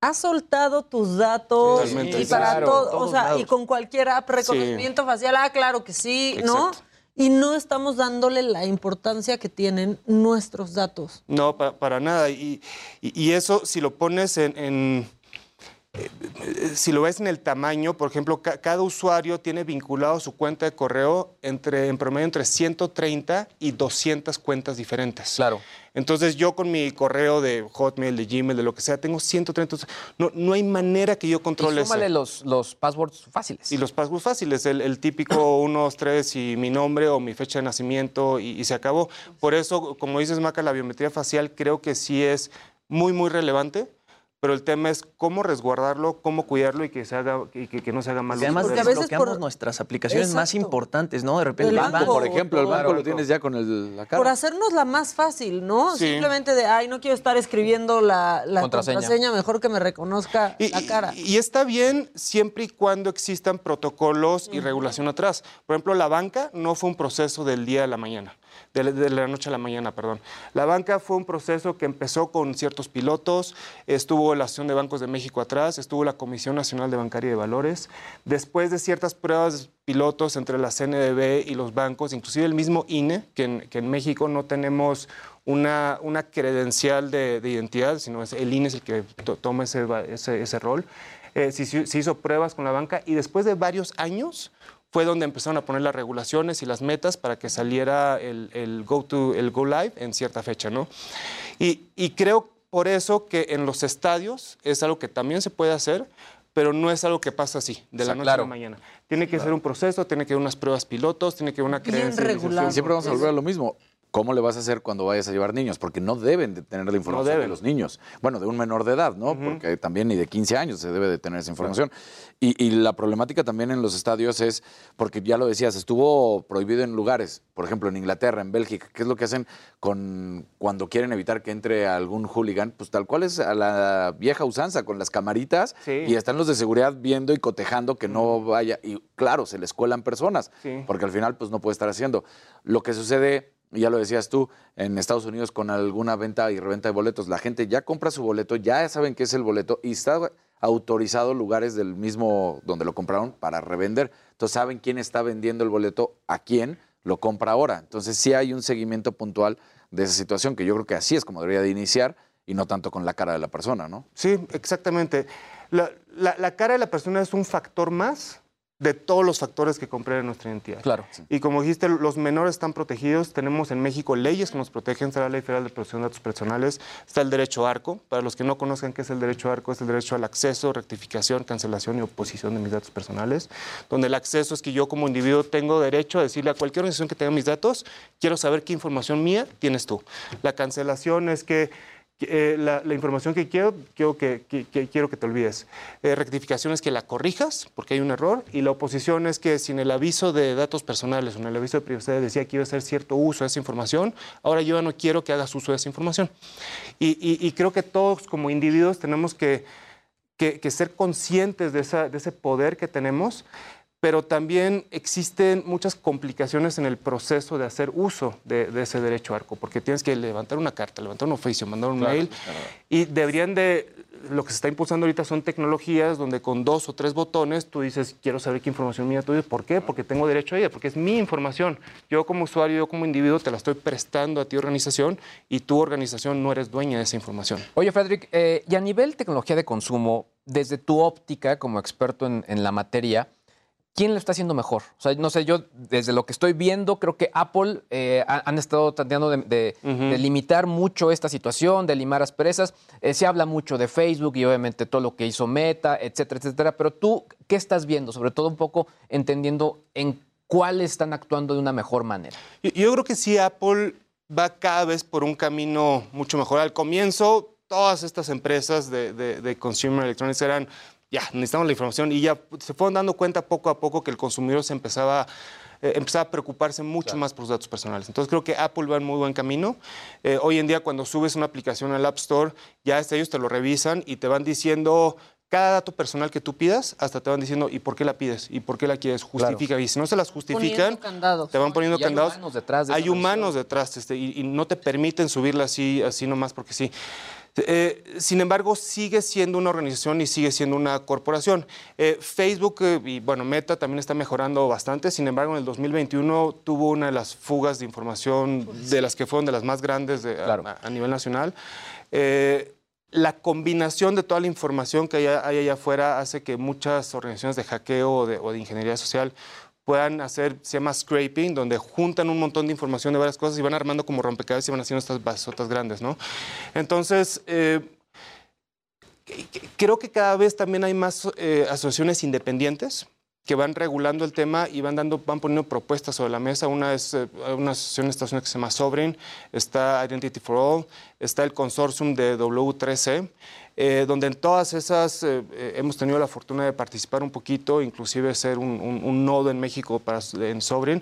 has soltado tus datos y para todo, o sea, y con cualquier app reconocimiento facial, ah, claro que sí, ¿no? Y no estamos dándole la importancia que tienen nuestros datos. No, para nada. Y, eso, si lo pones en, eh, si lo ves en el tamaño, por ejemplo, ca- cada usuario tiene vinculado su cuenta de correo entre, en promedio entre 130 y 200 cuentas diferentes. Claro. Entonces yo con mi correo de Hotmail, de Gmail, de lo que sea, tengo 130. No, no hay manera que yo Y controle eso. súmale los, los passwords fáciles. Y los passwords fáciles, el, el típico 1, 2, 3 y mi nombre o mi fecha de nacimiento y, y se acabó. Por eso, como dices, Maca, la biometría facial creo que sí es muy, muy relevante, pero el tema es cómo resguardarlo, cómo cuidarlo y que, se haga, y que, que no se haga mal además Porque a veces por- nuestras aplicaciones más importantes, ¿no? De repente El el banco, banco. Por ejemplo, el banco lo tienes ya con el- la cara. Por hacernos la más fácil, ¿no? Sí. Simplemente de, ay, no quiero estar escribiendo la, la Contraseña. contraseña. mejor que me reconozca Y, la cara. y- y está bien siempre y cuando existan protocolos y regulación atrás. Por ejemplo, la banca no fue un proceso del día a la mañana, de, la- noche a la mañana, perdón. La banca fue un proceso que empezó con ciertos pilotos, estuvo la Asociación de Bancos de México atrás, estuvo la Comisión Nacional de Bancaria y de Valores. Después de ciertas pruebas pilotos entre la CNDB y los bancos, inclusive el mismo INE, que en, que en México no tenemos una, una credencial de, de identidad, sino es, el INE es el que to- toma ese, ese, ese rol. Eh, se hizo pruebas con la banca y después de varios años fue donde empezaron a poner las regulaciones y las metas para que saliera el, el go, to, el go live en cierta fecha, ¿no? Y, y creo por eso que en los estadios es algo que también se puede hacer, pero no es algo que pasa así, de la sea, noche claro. a la mañana. Tiene que ser un proceso, tiene que haber unas pruebas pilotos, tiene que haber una Bien regulado. Y siempre vamos a volver a lo mismo. ¿Cómo le vas a hacer cuando vayas a llevar niños? Porque no deben de tener la información de deben. los niños. Bueno, de un menor de edad, ¿no? Porque también ni de 15 años se debe de tener esa información. Y, y la problemática también en los estadios es, porque ya lo decías, estuvo prohibido en lugares, por ejemplo en Inglaterra, en Bélgica, ¿qué es lo que hacen con cuando quieren evitar que entre algún hooligan? Pues tal cual es a la vieja usanza, con las camaritas, Sí. y están los de seguridad viendo y cotejando que no vaya. Y claro, se les cuelan personas, Sí. porque al final pues no puede estar haciendo. Lo que sucede, ya lo decías tú, en Estados Unidos con alguna venta y reventa de boletos, la gente ya compra su boleto, ya saben qué es el boleto y está autorizado lugares del mismo donde lo compraron para revender. Entonces saben quién está vendiendo el boleto a quién lo compra ahora. Entonces sí hay un seguimiento puntual de esa situación que yo creo que así es como debería de iniciar y no tanto con la cara de la persona, ¿no? Sí, exactamente. La, la- la cara de la persona es un factor más de todos los factores que compran nuestra identidad. Claro. Y como dijiste, los menores están protegidos. Tenemos en México leyes que nos protegen. Está la Ley Federal de Protección de Datos Personales. Está el derecho ARCO. Para los que no conozcan qué es el derecho ARCO, es el derecho al acceso, rectificación, cancelación y oposición de mis datos personales. Donde el acceso es que yo como individuo tengo derecho a decirle a cualquier organización que tenga mis datos, quiero saber qué información mía tienes tú. La cancelación es que eh, la, la información que quiero, quiero que, que- que quiero que te olvides. Eh, rectificación es que la corrijas porque hay un error y la oposición es que sin el aviso de datos personales o en el aviso de privacidad decía que iba a hacer cierto uso de esa información, ahora yo ya no quiero que hagas uso de esa información. Y, y- y creo que todos como individuos tenemos que, que- ser conscientes de, esa- de ese poder que tenemos pero también existen muchas complicaciones en el proceso de hacer uso de, de ese derecho arco, porque tienes que levantar una carta, levantar un oficio, mandar un mail, y deberían de, lo que se está impulsando ahorita son tecnologías donde con dos o tres botones tú dices, quiero saber qué información mía tuya, ¿por qué? Porque tengo derecho a ella, porque es mi información. Yo como usuario, yo como individuo te la estoy prestando a ti organización y tu organización no eres dueña de esa información. Oye, Frederick, eh, y a nivel tecnología de consumo, desde tu óptica como experto en, en la materia, ¿quién lo está haciendo mejor? O sea, no sé, yo desde lo que estoy viendo, creo que Apple eh, ha- han estado tratando de, de- de limitar mucho esta situación, de limar asperezas. Eh, se habla mucho de Facebook y obviamente todo lo que hizo Meta, etcétera, etcétera. Pero tú, ¿qué estás viendo? Sobre todo un poco entendiendo en cuáles están actuando de una mejor manera. Yo, yo creo que sí, Apple va cada vez por un camino mucho mejor. Al comienzo, todas estas empresas de, de- de consumer electronics eran, ya, necesitamos la información y ya se fueron dando cuenta poco a poco que el consumidor se empezaba, eh, empezaba a preocuparse mucho más por sus datos personales. Entonces creo que Apple va en muy buen camino. Eh, hoy en día cuando subes una aplicación al App Store, ya hasta ellos te lo revisan y te van diciendo... Cada dato personal que tú pidas, hasta te van diciendo, ¿y por qué la pides? ¿Y por qué la quieres? Justifica. Y si no se las justifican, Poniendo candados. te van poniendo hay candados. humanos detrás de hay humanos detrás este, y, y no te permiten subirla así, así nomás porque sí. Eh, sin embargo, sigue siendo una organización y sigue siendo una corporación. Eh, Facebook eh, y bueno, Meta también está mejorando bastante. Sin embargo, en el 2021 tuvo una de las fugas de información de las que fueron de las más grandes de- a- Claro. a, a nivel nacional. La combinación de toda la información que hay, hay allá afuera hace que muchas organizaciones de hackeo o de, o de ingeniería social puedan hacer, se llama scraping, donde juntan un montón de información de varias cosas y van armando como rompecabezas y van haciendo estas basotas grandes, ¿no? Entonces, eh, creo que cada vez también hay más eh, asociaciones independientes que van regulando el tema y van dando, van poniendo propuestas sobre la mesa. Una es eh, una asociación en Estados Unidos que se llama Sovereign, está Identity for All, está el consortium de W3C, eh, donde en todas esas eh, eh, hemos tenido la fortuna de participar un poquito, inclusive ser un, un- un nodo en México para, en Sovereign,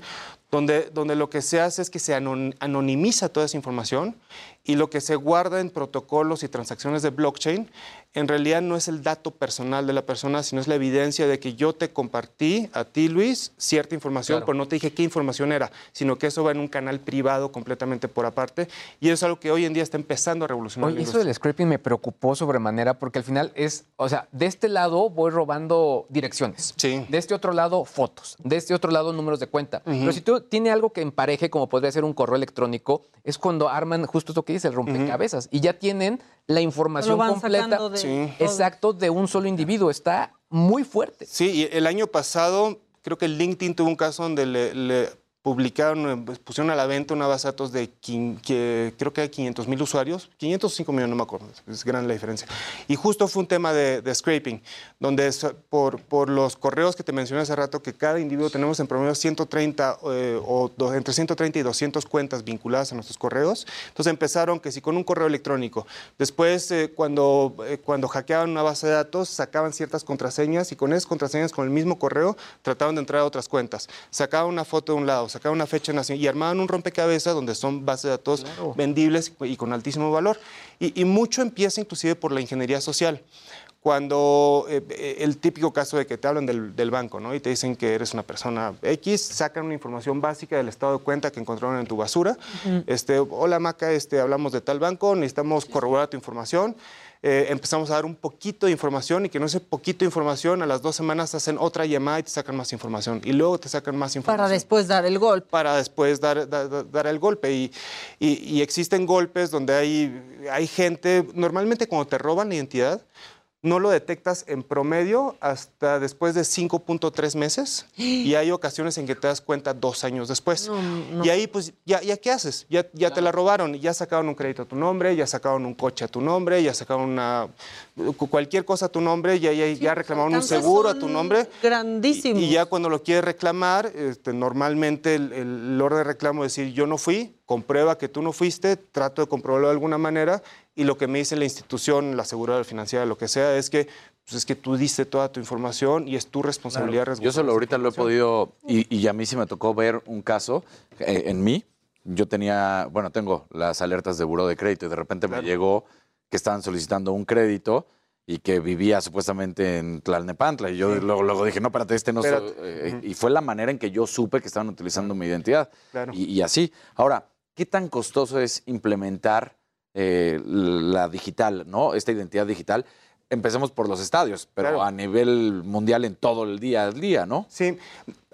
donde, donde lo que se hace es que se anon- anonimiza toda esa información y lo que se guarda en protocolos y transacciones de blockchain en realidad no es el dato personal de la persona, sino es la evidencia de que yo te compartí a ti, Luis, cierta información, Claro. pero no te dije qué información era, sino que eso va en un canal privado completamente por aparte. Y eso es algo que hoy en día está empezando a revolucionar Oye, la eso del scraping me preocupó sobremanera porque al final es, o sea, de este lado voy robando direcciones. Sí. De este otro lado, fotos. De este otro lado, números de cuenta. Pero si tú tiene algo que empareje, como podría ser un correo electrónico, es cuando arman justo esto que dice, el rompecabezas. Y ya tienen la información Lo van completa. de Sí. todo. Exacto, de un solo individuo. Está muy fuerte. Sí, y el año pasado creo que LinkedIn tuvo un caso donde le, le publicaron, eh, pues, pusieron a la venta una base de datos de que creo que hay 500 mil usuarios, 505 millones, no me acuerdo, es grande la diferencia. Y justo fue un tema de, de scraping, donde es, por, por los correos que te mencioné hace rato, que cada individuo tenemos en promedio 130 eh, o do- entre 130 y 200 cuentas vinculadas a nuestros correos. Entonces empezaron que si con un correo electrónico, después eh, cuando, eh, cuando hackeaban una base de datos, sacaban ciertas contraseñas y con esas contraseñas, con el mismo correo, trataban de entrar a otras cuentas. Sacaban una foto de un lado, sacaban una fecha de nacimiento y armaban un rompecabezas donde son bases de datos vendibles y con altísimo valor. Y, y mucho empieza inclusive por la ingeniería social cuando eh, eh, el típico caso de que te hablan del, del banco, ¿no? Y te dicen que eres una persona X, sacan una información básica del estado de cuenta que encontraron en tu basura. este, Hola Maca, este, hablamos de tal banco, necesitamos corroborar tu información. Eh, empezamos a dar un poquito de información y que no ese poquito de información, a las dos semanas hacen otra llamada y te sacan más información. Y luego te sacan más información Para después dar el golpe. para después dar, dar- dar- el golpe. Y, y- y existen golpes donde hay, hay gente, normalmente cuando te roban la identidad, no lo detectas en promedio hasta después de 5.3 meses y hay ocasiones en que te das cuenta dos años después. Y ahí pues, ¿ya, ya qué haces? Ya, ya te la robaron, ya sacaron un crédito a tu nombre, ya sacaron un coche a tu nombre, ya sacaron una, cualquier cosa a tu nombre, ya, ya, ya reclamaron un seguro a tu nombre. grandísimos. Y, y ya cuando lo quieres reclamar, este, normalmente el, el orden de reclamo es decir, yo no fui, comprueba que tú no fuiste, trato de comprobarlo de alguna manera y lo que me dice la institución, la aseguradora financiera, lo que sea, es que, pues, es que tú diste toda tu información y es tu responsabilidad Yo resguardar solo ahorita lo he podido, y, y a mí sí me tocó ver un caso eh, en mí. Yo tenía, bueno, tengo las alertas de buró de crédito y de repente me llegó que estaban solicitando un crédito y que vivía supuestamente en Tlalnepantla. Y yo luego, luego dije, no, espérate, este no soy", Espérate. eh, Y fue la manera en que yo supe que estaban utilizando mi identidad. Claro. Y, y así. Ahora, ¿qué tan costoso es implementar eh, la digital, ¿no? Esta identidad digital. Empecemos por los estadios, pero Claro. a nivel mundial en todo el día al día, ¿no? Sí,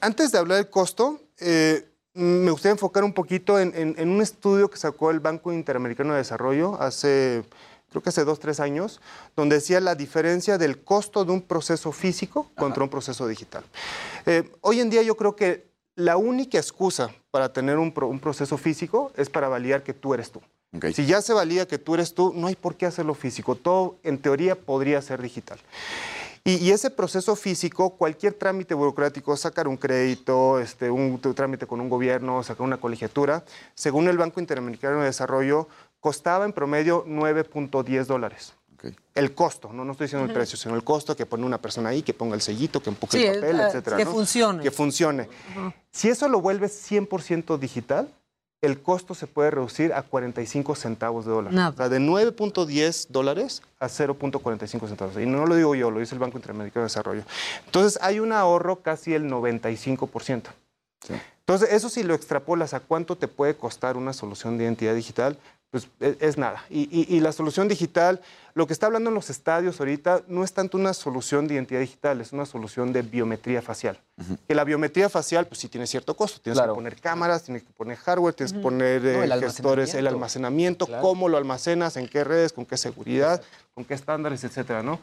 antes de hablar del costo, eh, me gustaría enfocar un poquito en, en- en un estudio que sacó el Banco Interamericano de Desarrollo hace, creo que hace dos, tres años, donde decía la diferencia del costo de un proceso físico contra un proceso digital. Eh, hoy en día yo creo que la única excusa para tener un, pro- un proceso físico es para validar que tú eres tú. Ok. Si ya se valida que tú eres tú, no hay por qué hacerlo físico. Todo, en teoría, podría ser digital. Y, y ese proceso físico, cualquier trámite burocrático, sacar un crédito, este, un, tu trámite con un gobierno, sacar una colegiatura, según el Banco Interamericano de Desarrollo, costaba en promedio 9.10 dólares. El costo, no, no estoy diciendo el precio, sino el costo que pone una persona ahí, que ponga el sellito, que empuje Sí, el papel, eh, etcétera. que ¿no? funcione. Que funcione. Si eso lo vuelves 100% digital, el costo se puede reducir a 45 centavos de dólar. Nada. O sea, de 9.10 dólares a 0.45 centavos. Y no lo digo yo, lo dice el Banco Interamericano de Desarrollo. Entonces, hay un ahorro casi el 95%. Entonces, eso si lo extrapolas a cuánto te puede costar una solución de identidad digital, pues es, es nada. Y, y- y la solución digital, lo que está hablando en los estadios ahorita, no es tanto una solución de identidad digital, es una solución de biometría facial. Que la biometría facial, pues sí tiene cierto costo. Tienes Claro. que poner cámaras, tienes que poner hardware, tienes que poner No, eh, el gestores, el almacenamiento. Claro. cómo lo almacenas, en qué redes, con qué seguridad, con qué estándares, etcétera, ¿no?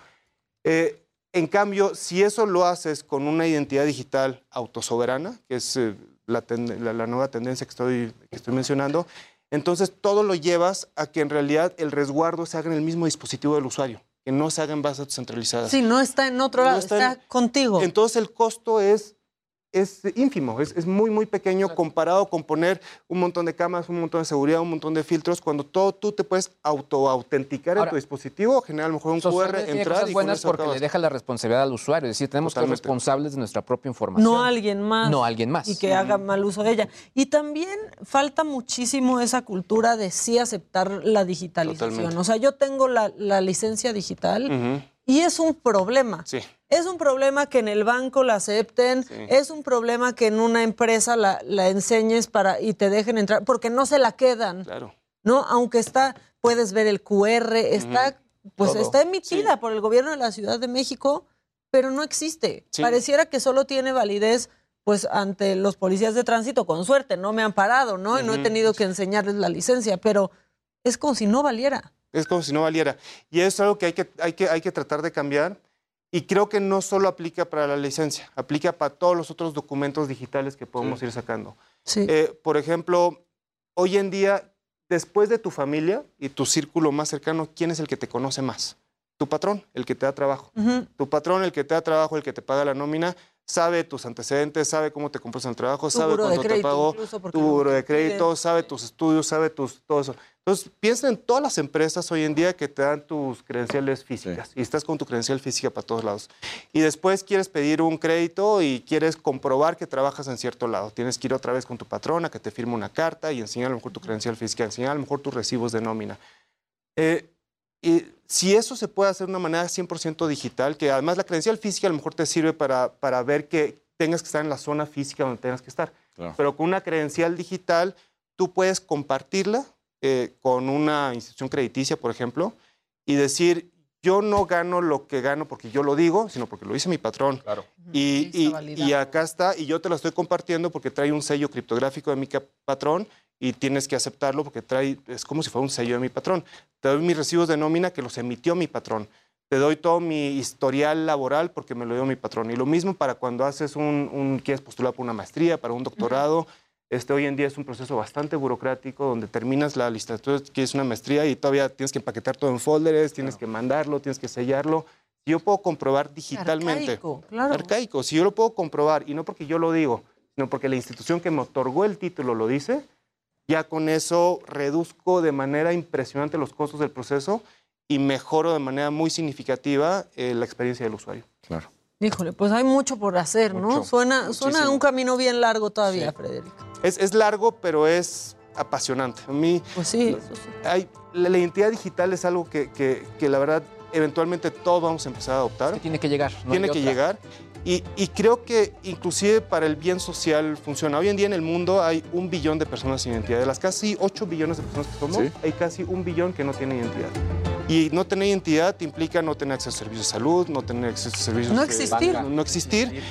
Eh, en cambio, si eso lo haces con una identidad digital autosoberana, que es eh, la, ten- la- la nueva tendencia que estoy, que estoy mencionando, entonces todo lo llevas a que en realidad el resguardo se haga en el mismo dispositivo del usuario, que no se haga en bases centralizadas. Sí, no está en otro No lado, está está, en- contigo. Entonces el costo es, es ínfimo, es, es muy, muy pequeño comparado con poner un montón de cámaras, un montón de seguridad, un montón de filtros, cuando todo tú te puedes autoautenticar en tu dispositivo, generar a lo mejor un QR, tiene entrar cosas y buenas porque acabas. le deja la responsabilidad al usuario. Es decir, tenemos que ser responsables de nuestra propia información. no alguien más. No alguien más. Y que haga mal uso de ella. Y también falta muchísimo esa cultura de sí aceptar la digitalización. Totalmente. O sea, yo tengo la, la licencia digital y es un problema. Sí. Es un problema que en el banco la acepten, Sí. es un problema que en una empresa la, la enseñes para y te dejen entrar, porque no se la quedan, Claro. ¿no? Aunque está, puedes ver el QR, está, pues Todo. está emitida por el gobierno de la Ciudad de México, pero no existe. Sí. Pareciera que solo tiene validez pues ante los policías de tránsito, con suerte, no me han parado, ¿no? Y no he tenido que enseñarles la licencia, pero es como si no valiera. Es como si no valiera. Y es algo que hay que, hay que, hay que tratar de cambiar. Y creo que no solo aplica para la licencia, aplica para todos los otros documentos digitales que podemos ir sacando. Sí. Eh, por ejemplo, hoy en día, después de tu familia y tu círculo más cercano, ¿quién es el que te conoce más? Tu patrón, el que te da trabajo. Tu patrón, el que te da trabajo, el que te paga la nómina, sabe tus antecedentes, sabe cómo te compras en el trabajo, Tu sabe cuánto te pagó, tu buro de crédito, piden. sabe tus estudios, sabe tus todo eso. Entonces, piensa en todas las empresas hoy en día que te dan tus credenciales físicas y estás con tu credencial física para todos lados. Y después quieres pedir un crédito y quieres comprobar que trabajas en cierto lado. Tienes que ir otra vez con tu patrona que te firme una carta y enseñar a lo mejor tu credencial física, enseñar a lo mejor tus recibos de nómina. Eh, y si eso se puede hacer de una manera 100% digital, que además la credencial física a lo mejor te sirve para, para ver que tengas que estar en la zona física donde tengas que estar. Claro. Pero con una credencial digital tú puedes compartirla eh, con una institución crediticia, por ejemplo, y decir, yo no gano lo que gano porque yo lo digo, sino porque lo dice mi patrón. Claro. Y, y- y acá está, y yo te lo estoy compartiendo porque trae un sello criptográfico de mi patrón y tienes que aceptarlo porque trae, es como si fuera un sello de mi patrón. Te doy mis recibos de nómina que los emitió mi patrón. Te doy todo mi historial laboral porque me lo dio mi patrón. Y lo mismo para cuando haces un, un- quieres postular por una maestría, para un doctorado. Este, hoy en día es un proceso bastante burocrático donde terminas la licenciatura, quieres una maestría y todavía tienes que empaquetar todo en folders, tienes que mandarlo, tienes que sellarlo. Yo puedo comprobar digitalmente. Arcaico, claro. Arcaico. Si yo lo puedo comprobar, y no porque yo lo digo, sino porque la institución que me otorgó el título lo dice, ya con eso reduzco de manera impresionante los costos del proceso y mejoro de manera muy significativa eh, la experiencia del usuario. Claro. Híjole, pues hay mucho por hacer, ¿no? Mucho, Suena, suena muchísimo. un camino bien largo todavía, Sí. Frederico. Es, es largo, pero es apasionante. A mí, Pues sí, eso sí. hay, la, la identidad digital es algo que, que- que la verdad eventualmente todos vamos a empezar a adoptar. Que tiene que llegar. no tiene que otra. llegar. Y, y creo que inclusive para el bien social funciona. Hoy en día en el mundo hay un billón de personas sin identidad. De las casi 8 billones de personas que somos, Sí. hay casi un billón que no tienen identidad. Y no tener identidad te implica no tener acceso a servicios de salud, no tener acceso a servicios No de existir. banca, no existir.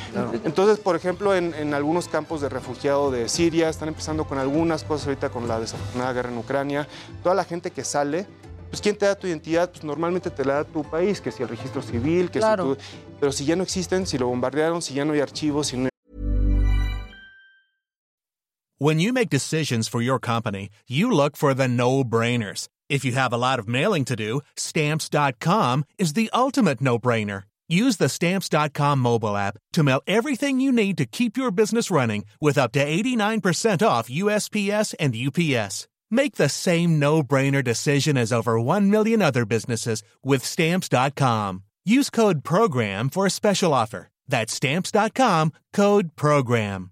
Entonces, por ejemplo, en, en algunos campos de refugiado de Siria, están empezando con algunas cosas ahorita con la desafortunada guerra en Ucrania. Toda la gente que sale, pues ¿quién te da tu identidad? Pues normalmente te la da tu país, que si el registro civil, que Claro. si tú... Pero si ya no existen, si lo bombardearon, si ya no hay archivos, si no When you make decisions for your company, you look for the no brainers. If you have a lot of mailing to do, stamps.com is the ultimate no brainer. Use the stamps.com mobile app to mail everything you need to keep your business running with up to 89% off USPS and UPS. Make the same no brainer decision as over 1 million other businesses with stamps.com. Use code PROGRAM for a special offer. That's stamps.com code PROGRAM.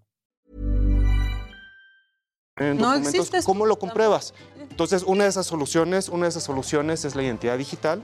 en No documentos, existe ¿cómo lo compruebas? Entonces, una de esas soluciones, una de esas soluciones es la identidad digital.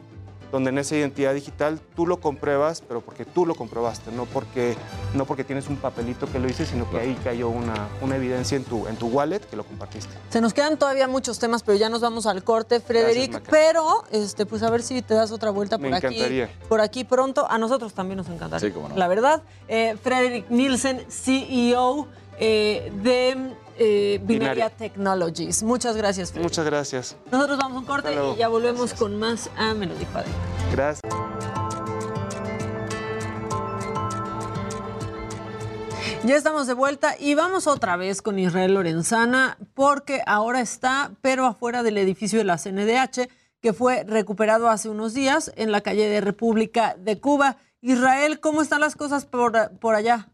Donde en esa identidad digital tú lo compruebas, pero porque tú lo comprobaste, no porque, no porque tienes un papelito que lo hice, sino que ahí cayó una, una evidencia en tu, en tu wallet que lo compartiste. Se nos quedan todavía muchos temas, pero ya nos vamos al corte, Frederick. Pero, este, pues a ver si te das otra vuelta Me por aquí. encantaría. Por aquí pronto. A nosotros también nos encantaría. Sí, cómo no. La verdad, eh, Frederick Nielsen, CEO eh, de eh, Binaria Binaria. Technologies. Muchas gracias, Frederick. Muchas gracias. Nosotros vamos a un corte y ya volvemos con más a Me lo dijo. Gracias. Ya estamos de vuelta y vamos otra vez con Israel Lorenzana porque ahora está, pero afuera del edificio de la CNDH, que fue recuperado hace unos días en la calle de República de Cuba. Israel, ¿cómo están las cosas por, por allá?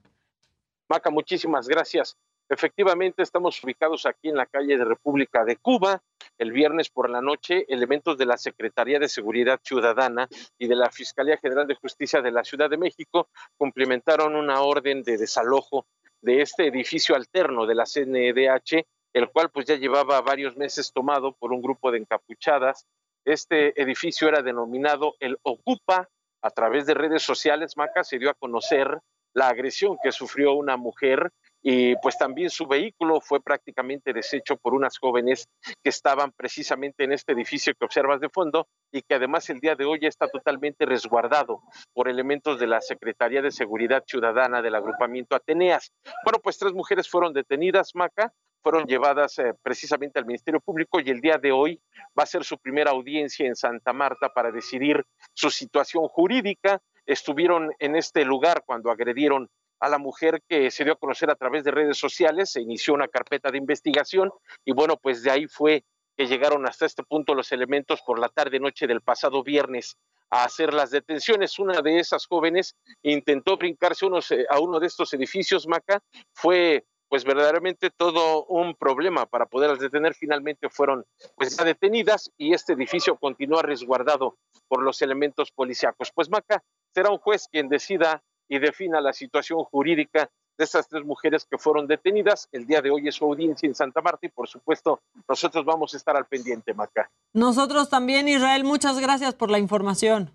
Maca, muchísimas gracias. Efectivamente, estamos ubicados aquí en la calle de República de Cuba. El viernes por la noche, elementos de la Secretaría de Seguridad Ciudadana y de la Fiscalía General de Justicia de la Ciudad de México cumplimentaron una orden de desalojo de este edificio alterno de la CNDH, el cual pues ya llevaba varios meses tomado por un grupo de encapuchadas. Este edificio era denominado el Ocupa. A través de redes sociales, Maca se dio a conocer la agresión que sufrió una mujer y pues también su vehículo fue prácticamente deshecho por unas jóvenes que estaban precisamente en este edificio que observas de fondo y que además el día de hoy está totalmente resguardado por elementos de la Secretaría de Seguridad Ciudadana del agrupamiento Ateneas. Bueno, pues tres mujeres fueron detenidas, Maca, fueron llevadas eh, precisamente al Ministerio Público y el día de hoy va a ser su primera audiencia en Santa Marta para decidir su situación jurídica. Estuvieron en este lugar cuando agredieron a la mujer que se dio a conocer a través de redes sociales, se inició una carpeta de investigación y bueno, pues de ahí fue que llegaron hasta este punto los elementos por la tarde noche del pasado viernes a hacer las detenciones. Una de esas jóvenes intentó brincarse eh, a uno de estos edificios, Maca, fue pues verdaderamente todo un problema para poderlas detener. Finalmente fueron pues detenidas y este edificio continúa resguardado por los elementos policíacos. Pues Maca, será un juez quien decida y defina la situación jurídica de estas tres mujeres que fueron detenidas. El día de hoy es su audiencia en Santa Marta y por supuesto nosotros vamos a estar al pendiente, Maca. Nosotros también, Israel, muchas gracias por la información.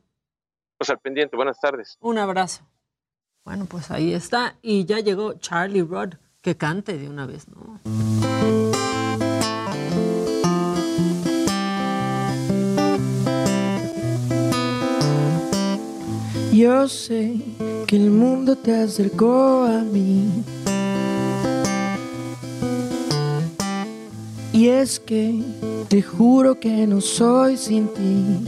Pues al pendiente, buenas tardes. Un abrazo. Bueno, pues ahí está. Y ya llegó Charlie Rod, que cante de una vez, ¿no? Yo sé que el mundo te acercó a mí. Y es que te juro que no soy sin ti.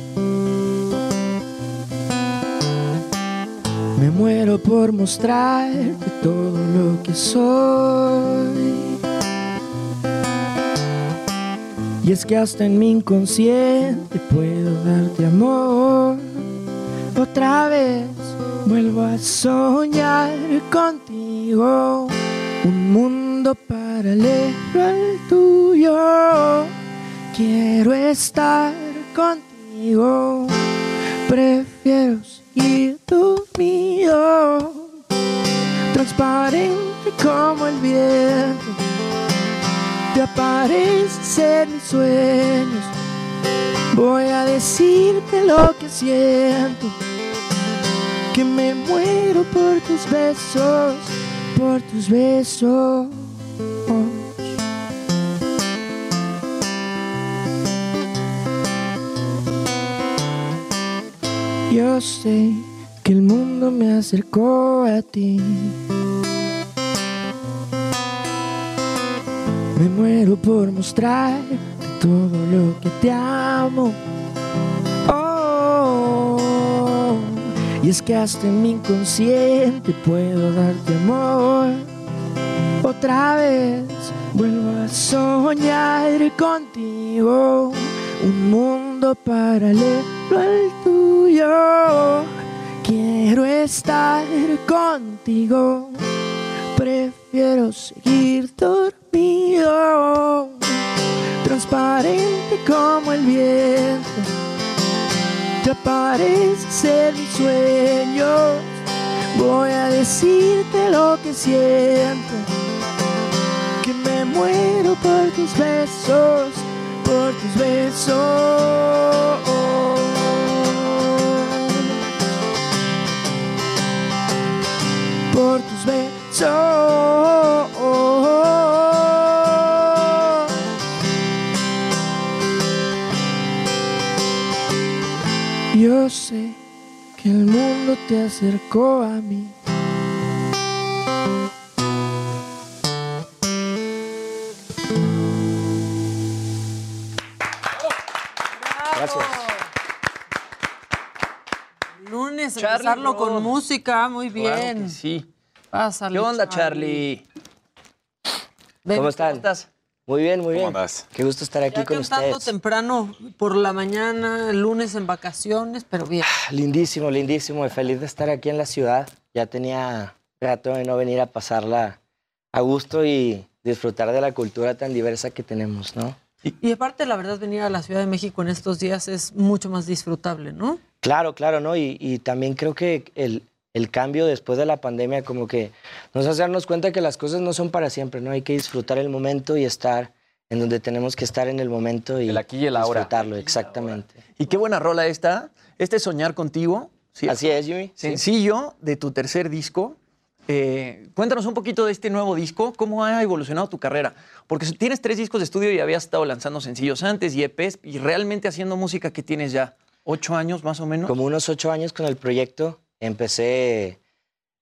Me muero por mostrarte todo lo que soy. Y es que hasta en mi inconsciente puedo darte amor. Otra vez vuelvo a soñar contigo. Un mundo paralelo al tuyo. Quiero estar contigo. Prefiero seguir dormido. Transparente como el viento. Te apareces en mis sueños. Voy a decirte lo que siento. Que me muero por tus besos, por tus besos. Yo sé que el mundo me acercó a ti. Me muero por mostrar todo lo que te amo. Oh, y es que hasta en mi inconsciente puedo darte amor. Otra vez vuelvo a soñar contigo. Un mundo paralelo al tuyo. Quiero estar contigo. Prefiero seguir dormido mío, transparente como el viento. Te parece ser mis sueños, voy a decirte lo que siento. Que me muero por tus besos, por tus besos. Por tus besos. Te acercó a mí. Gracias. Lunes, Charlie empezarlo con música, muy Claro bien. que sí. Pásale, ¿Qué onda, Charlie? Ven, ¿Cómo están? estás? Muy bien, muy ¿Cómo bien. andas? Qué gusto estar aquí Ya con cantando ustedes. temprano por la mañana, el lunes en vacaciones, pero bien. Lindísimo, lindísimo. y Feliz de estar aquí en la ciudad. Ya tenía rato de no venir a pasarla a gusto y disfrutar de la cultura tan diversa que tenemos, ¿no? Y aparte, la verdad, venir a la Ciudad de México en estos días es mucho más disfrutable, ¿no? Claro, claro, ¿no? Y, y también creo que el, el cambio después de la pandemia como que nos hace darnos cuenta que las cosas no son para siempre, ¿no? Hay que disfrutar el momento y estar en donde tenemos que estar en el momento y El aquí y el ahora. disfrutarlo, exactamente. Y qué buena rola esta. Este es Soñar Contigo. ¿sí? Así es, Jimmy. Sencillo de tu tercer disco. Eh, cuéntanos un poquito de este nuevo disco, cómo ha evolucionado tu carrera. Porque tienes tres discos de estudio y habías estado lanzando sencillos antes y EPs y realmente haciendo música que tienes ya ocho años más o menos. Como unos ocho años con el proyecto, empecé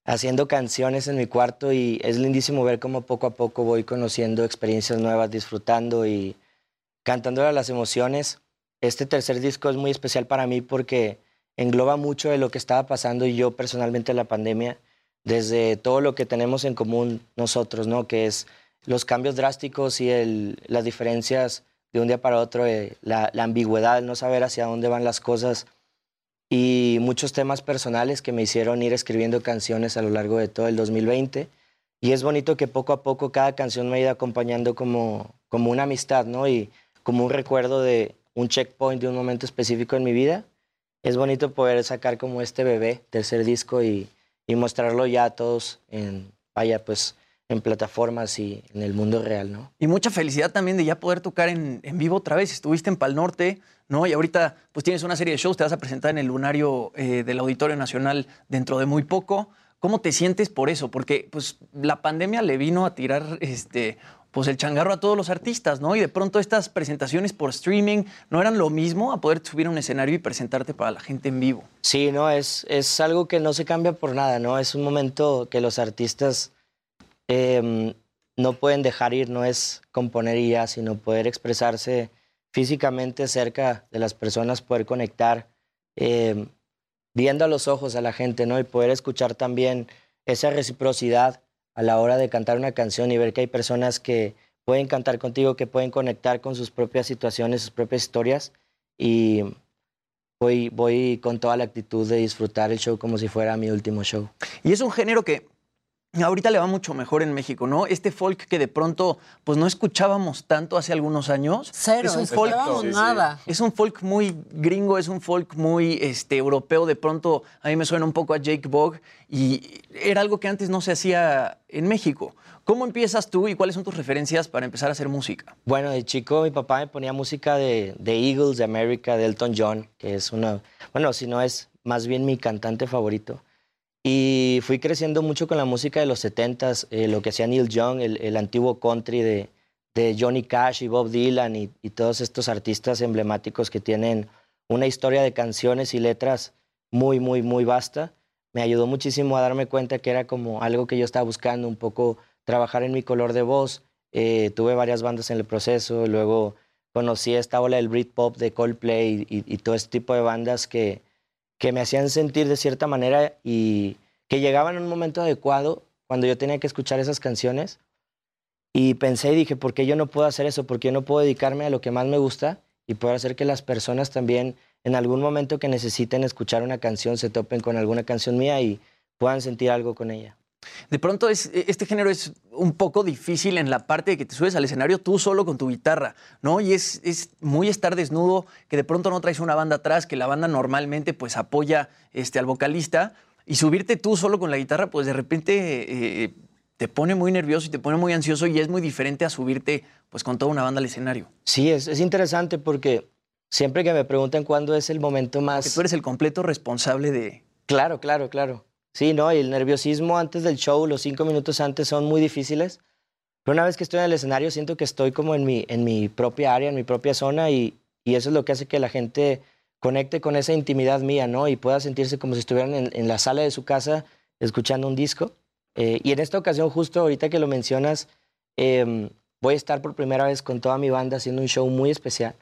haciendo canciones en mi cuarto y es lindísimo ver cómo poco a poco voy conociendo experiencias nuevas, disfrutando y cantando las emociones. Este tercer disco es muy especial para mí porque engloba mucho de lo que estaba pasando y yo personalmente en la pandemia, desde todo lo que tenemos en común nosotros, ¿no? Que es los cambios drásticos y las diferencias de un día para otro, eh, la, ambigüedad, no saber hacia dónde van las cosas y muchos temas personales que me hicieron ir escribiendo canciones a lo largo de todo el 2020. Y es bonito que poco a poco cada canción me ha ido acompañando como, como una amistad, ¿no? Y como un recuerdo de un checkpoint de un momento específico en mi vida. Es bonito poder sacar como este bebé, tercer disco, y, y mostrarlo ya a todos en, vaya, pues, en plataformas y en el mundo real, ¿no? Y mucha felicidad también de ya poder tocar en, en vivo otra vez. Estuviste en Pal Norte, ¿no? Y ahorita pues tienes una serie de shows, te vas a presentar en el lunario eh, del Auditorio Nacional dentro de muy poco. ¿Cómo te sientes por eso? Porque pues la pandemia le vino a tirar este pues el changarro a todos los artistas, ¿no? Y de pronto estas presentaciones por streaming no eran lo mismo a poder subir a un escenario y presentarte para la gente en vivo. Sí, no, es, es algo que no se cambia por nada, ¿no? Es un momento que los artistas em, no pueden dejar ir, no es componer y ya, sino poder expresarse físicamente cerca de las personas, poder conectar, em, viendo a los ojos a la gente, ¿no? Y poder escuchar también esa reciprocidad a la hora de cantar una canción y ver que hay personas que pueden cantar contigo, que pueden conectar con sus propias situaciones, sus propias historias. Y voy, voy con toda la actitud de disfrutar el show como si fuera mi último show. Y es un género que ahorita le va mucho mejor en México, ¿no? Este folk que de pronto pues no escuchábamos tanto hace algunos años. Cero, es un no folk escuchábamos nada. Es un folk muy gringo, es un folk muy este, europeo. De pronto a mí me suena un poco a Jake Bogg y era algo que antes no se hacía en México. ¿Cómo empiezas tú y cuáles son tus referencias para empezar a hacer música? Bueno, de chico mi papá me ponía música de, de Eagles, de America, de Elton John, que es una, bueno, si no es más bien mi cantante favorito. Y fui creciendo mucho con la música de los 70s, eh, lo que hacía Neil Young, el, antiguo country de, Johnny Cash y Bob Dylan y, todos estos artistas emblemáticos que tienen una historia de canciones y letras muy, muy, muy vasta. Me ayudó muchísimo a darme cuenta que era como algo que yo estaba buscando, un poco trabajar en mi color de voz. Eh, tuve varias bandas en el proceso, luego conocí esta ola del Britpop de Coldplay y todo este tipo de bandas que, que me hacían sentir de cierta manera y que llegaban en un momento adecuado cuando yo tenía que escuchar esas canciones. Y pensé y dije, ¿por qué yo no puedo hacer eso? ¿Por qué no puedo dedicarme a lo que más me gusta y poder hacer que las personas también en algún momento que necesiten escuchar una canción se topen con alguna canción mía y puedan sentir algo con ella? De pronto es, este género es un poco difícil en la parte de que te subes al escenario tú solo con tu guitarra, ¿no? Y es, es muy estar desnudo, que de pronto no traes una banda atrás, que la banda normalmente pues apoya este, al vocalista, y subirte tú solo con la guitarra, pues de repente eh, te pone muy nervioso y te pone muy ansioso y es muy diferente a subirte pues con toda una banda al escenario. Sí, es, es interesante porque siempre que me preguntan cuándo es el momento más... Que tú eres el completo responsable de... Claro, claro, claro. Sí, ¿no? Y el nerviosismo antes del show, los cinco minutos antes son muy difíciles. Pero una vez que estoy en el escenario, siento que estoy como en mi, en mi propia área, en mi propia zona y, y eso es lo que hace que la gente conecte con esa intimidad mía, ¿no? Y pueda sentirse como si estuvieran en, la sala de su casa escuchando un disco. Eh, y en esta ocasión, justo ahorita que lo mencionas, em, voy a estar por primera vez con toda mi banda haciendo un show muy especial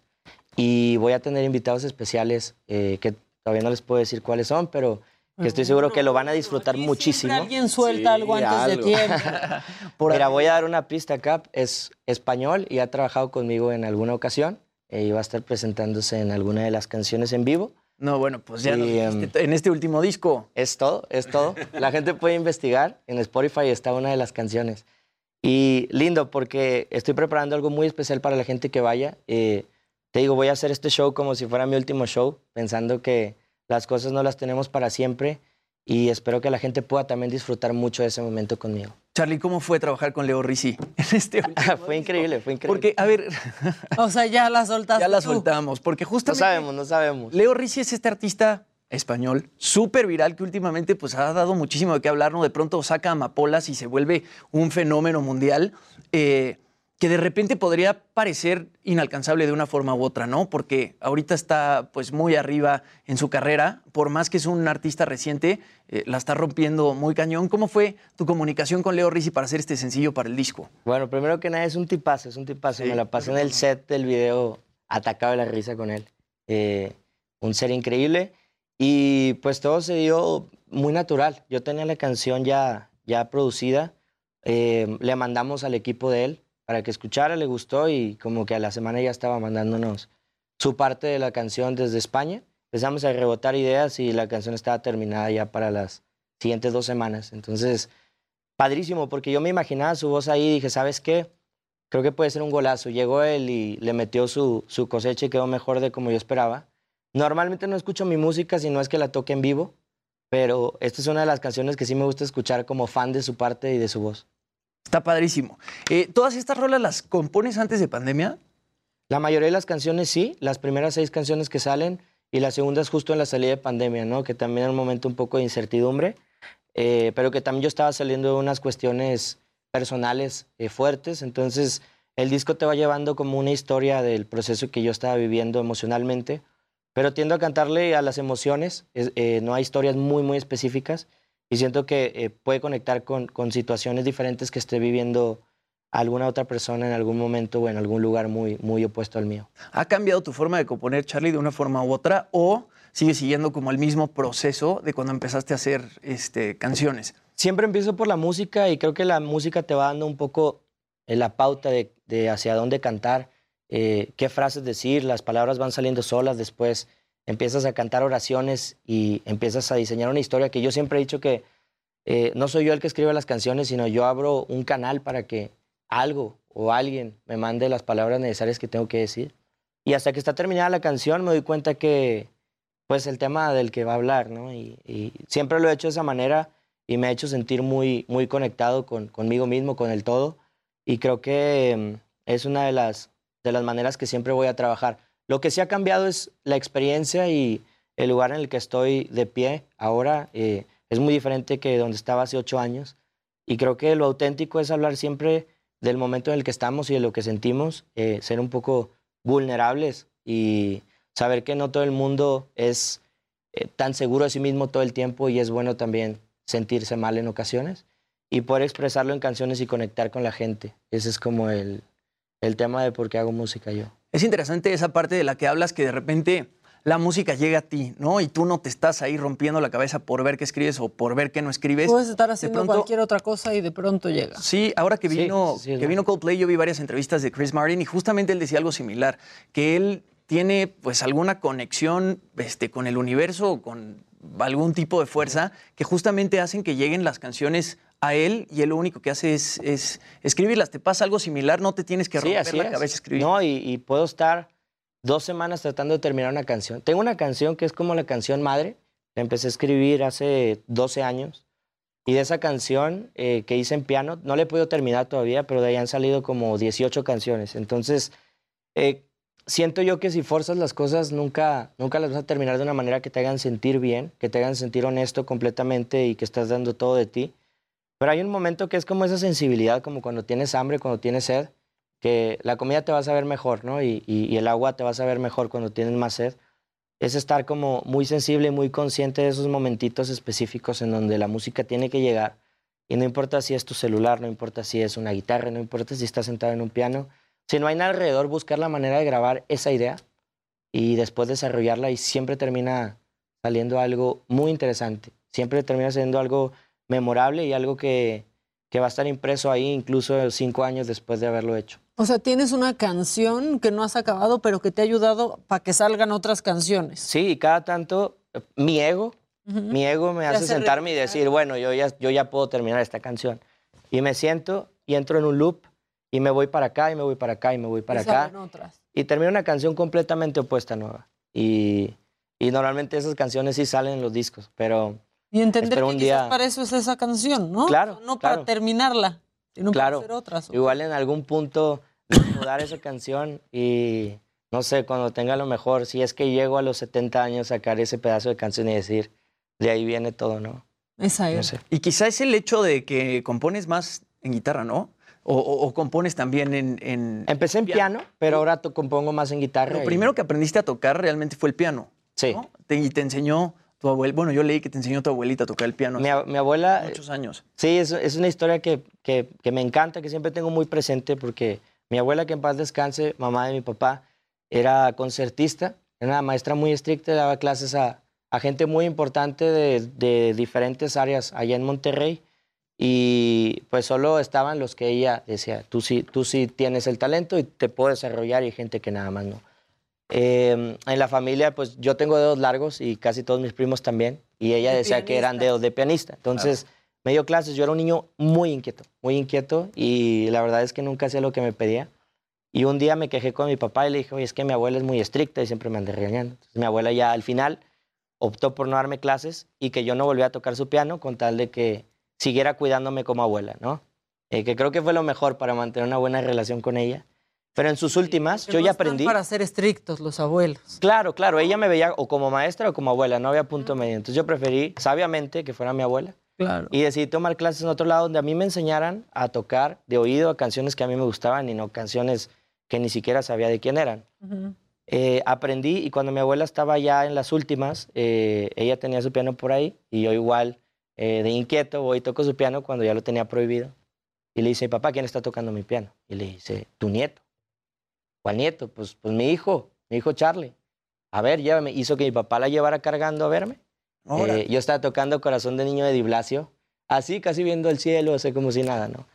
y voy a tener invitados especiales eh, que todavía no les puedo decir cuáles son, pero que estoy seguro que lo van a disfrutar muchísimo. Alguien suelta algo antes de tiempo. Mira, voy a dar una pista acá. Es español y ha trabajado conmigo en alguna ocasión. eh, y va a estar presentándose en alguna de las canciones en vivo. No, bueno, pues ya Y, nos em, dijiste, en este último disco. Es todo, es todo. La gente puede investigar. En Spotify está una de las canciones. Y lindo porque estoy preparando algo muy especial para la gente que vaya. Eh, te digo, voy a hacer este show como si fuera mi último show, pensando que las cosas no las tenemos para siempre y espero que la gente pueda también disfrutar mucho de ese momento conmigo. Charlie, ¿cómo fue trabajar con Leo Rizzi en este último fue increíble, fue increíble. Porque, a ver, O sea, ya la soltaste ya la tú. soltamos, porque no justamente sabemos, no sabemos. Leo Rizzi es este artista español súper viral que últimamente pues ha dado muchísimo de qué hablar, ¿no? De pronto saca amapolas y se vuelve un fenómeno mundial eh, que de repente podría parecer inalcanzable de una forma u otra, ¿no? Porque ahorita está pues muy arriba en su carrera, por más que es un artista reciente, eh, la está rompiendo muy cañón. ¿Cómo fue tu comunicación con Leo Rizzi para hacer este sencillo para el disco? Bueno, primero que nada es un tipazo, es un tipazo. Me la pasé en el set del video atacado de la risa con él. Eh, un ser increíble. Y pues todo se dio muy natural. Yo tenía la canción ya, ya producida. eh, le mandamos al equipo de él para que escuchara, le gustó y como que a la semana ya estaba mandándonos su parte de la canción desde España. Empezamos a rebotar ideas y la canción estaba terminada ya para las siguientes dos semanas. Entonces, padrísimo, porque yo me imaginaba su voz ahí y dije, ¿sabes qué? Creo que puede ser un golazo. Llegó él y le metió su, su cosecha y quedó mejor de como yo esperaba. Normalmente no escucho mi música si no es que la toque en vivo, pero esta es una de las canciones que sí me gusta escuchar como fan de su parte y de su voz. Está padrísimo. Eh, ¿Todas estas rolas las compones antes de pandemia? La mayoría de las canciones sí, las primeras seis canciones que salen y las segundas justo en la salida de pandemia, ¿no? Que también era un momento un poco de incertidumbre, eh, pero que también yo estaba saliendo de unas cuestiones personales eh, fuertes, entonces el disco te va llevando como una historia del proceso que yo estaba viviendo emocionalmente, pero tiendo a cantarle a las emociones, es- no hay historias muy, muy específicas y siento que eh, puede conectar con, con situaciones diferentes que esté viviendo alguna otra persona en algún momento o en algún lugar muy, muy opuesto al mío. ¿Ha cambiado tu forma de componer, Charlie, de una forma u otra? ¿O sigues siguiendo como el mismo proceso de cuando empezaste a hacer este, canciones? Siempre empiezo por la música y creo que la música te va dando un poco eh, la pauta de, de hacia dónde cantar, eh, qué frases decir, las palabras van saliendo solas, después empiezas a cantar oraciones y empiezas a diseñar una historia que yo siempre he dicho que eh, no soy yo el que escribe las canciones, sino yo abro un canal para que algo o alguien me mande las palabras necesarias que tengo que decir. Y hasta que está terminada la canción me doy cuenta que, pues, el tema del que va a hablar, ¿no? Y, y siempre lo he hecho de esa manera y me ha hecho sentir muy, muy conectado con, conmigo mismo, con el todo. Y creo que mm, es una de las, de las maneras que siempre voy a trabajar. Lo que sí ha cambiado es la experiencia y el lugar en el que estoy de pie ahora. eh, es muy diferente que donde estaba hace ocho años. Y creo que lo auténtico es hablar siempre del momento en el que estamos y de lo que sentimos, eh, ser un poco vulnerables y saber que no todo el mundo es eh, tan seguro de sí mismo todo el tiempo y es bueno también sentirse mal en ocasiones y poder expresarlo en canciones y conectar con la gente. Ese es como el, el tema de por qué hago música yo. Es interesante esa parte de la que hablas que de repente la música llega a ti, ¿no? Y tú no te estás ahí rompiendo la cabeza por ver qué escribes o por ver qué no escribes. Puedes estar haciendo pronto- cualquier otra cosa y de pronto llega. Sí, ahora que vino, sí, sí, es que vino Coldplay, yo vi varias entrevistas de Chris Martin y justamente él decía algo similar, que él tiene pues alguna conexión este, con el universo o con algún tipo de fuerza que justamente hacen que lleguen las canciones a él y él lo único que hace es, es escribirlas. ¿Te pasa algo similar? No te tienes que Sí, romper así la es. cabeza a escribir. No, y, y puedo estar dos semanas tratando de terminar una canción. Tengo una canción que es como la canción madre. La empecé a escribir hace 12 años. Y de esa canción eh, que hice en piano, no la he podido terminar todavía, pero de ahí han salido como 18 canciones. Entonces, eh, siento yo que si forzas las cosas, nunca, nunca las vas a terminar de una manera que te hagan sentir bien, que te hagan sentir honesto completamente y que estás dando todo de ti. Pero hay un momento que es como esa sensibilidad, como cuando tienes hambre, cuando tienes sed, que la comida te va a saber mejor, ¿no? Y, y- el agua te va a saber mejor cuando tienes más sed. es estar como muy sensible y muy consciente de esos momentitos específicos en donde la música tiene que llegar. Y no importa si es tu celular, no importa si es una guitarra, no importa si estás sentado en un piano. Si no hay nada alrededor, buscar la manera de grabar esa idea y después desarrollarla y siempre termina saliendo algo muy interesante. Siempre termina siendo algo memorable y algo que, que va a estar impreso ahí incluso cinco años después de haberlo hecho. O sea, tienes una canción que no has acabado, pero que te ha ayudado para que salgan otras canciones. Sí, y cada tanto eh, mi ego, mi ego me hace hace sentarme y decir, bueno, yo ya, yo ya puedo terminar esta canción. Y me siento y entro en un loop y me voy para acá y me voy para acá y me voy para Y acá. otras. Y termino una canción completamente opuesta nueva. Y, y normalmente esas canciones sí salen en los discos, pero Y entender espero que un día... para eso es esa canción, ¿no? Claro, No para claro. terminarla, sino Claro, para hacer otras. igual en algún punto mudar esa canción y no sé, cuando tenga lo mejor, si es que llego a los 70 años, sacar ese pedazo de canción y decir, de ahí viene todo, ¿no? Esa No es. sé. Y quizá es el hecho de que compones más en guitarra, ¿no? O, o- o compones también en, en- Empecé en piano, pero ahora compongo más en guitarra. Lo y- primero que aprendiste a tocar realmente fue el piano. Sí. ¿no? Te- y te enseñó tu abuela. Bueno, yo leí que te enseñó tu abuelita a tocar el piano. Mi, mi abuela... muchos años. Sí, es, es una historia que, que- que me encanta, que siempre tengo muy presente, porque mi abuela, que en paz descanse, mamá de mi papá, era concertista, era una maestra muy estricta, daba clases a, a gente muy importante de, de diferentes áreas allá en Monterrey, y pues solo estaban los que ella decía, tú sí, tú sí tienes el talento y te puedo desarrollar, y hay gente que nada más no. Eh, en la familia, pues yo tengo dedos largos y casi todos mis primos también. Y ella De decía que eran dedos de pianista. Entonces me dio clases. Yo era un niño muy inquieto, muy inquieto. Y la verdad es que nunca hacía lo que me pedía. Y un día me quejé con mi papá y le dije, oye, es que mi abuela es muy estricta y siempre me anda regañando. Entonces mi abuela ya al final optó por no darme clases y que yo no volviera a tocar su piano con tal de que siguiera cuidándome como abuela, ¿no? Eh, que creo que fue lo mejor para mantener una buena relación con ella. Pero en sus últimas, yo no ya están aprendí. para ser estrictos los abuelos. Claro, claro, ella me veía o como maestra o como abuela, no había punto medio. Entonces yo preferí, sabiamente, que fuera mi abuela. Claro. Y decidí tomar clases en otro lado donde a mí me enseñaran a tocar de oído a canciones que a mí me gustaban y no canciones que ni siquiera sabía de quién eran. Eh, aprendí y cuando mi abuela estaba ya en las últimas, eh, ella tenía su piano por ahí y yo igual eh, de inquieto voy y toco su piano cuando ya lo tenía prohibido. Y le dice, papá, ¿quién está tocando mi piano? Y le dice, tu nieto. ¿Cuál nieto? Pues, pues mi hijo, mi hijo Charlie. A ver, llévame. Hizo que mi papá la llevara cargando a verme. Eh, yo estaba tocando Corazón de Niño de Di Blasio, así casi viendo el cielo, así como si nada, ¿no?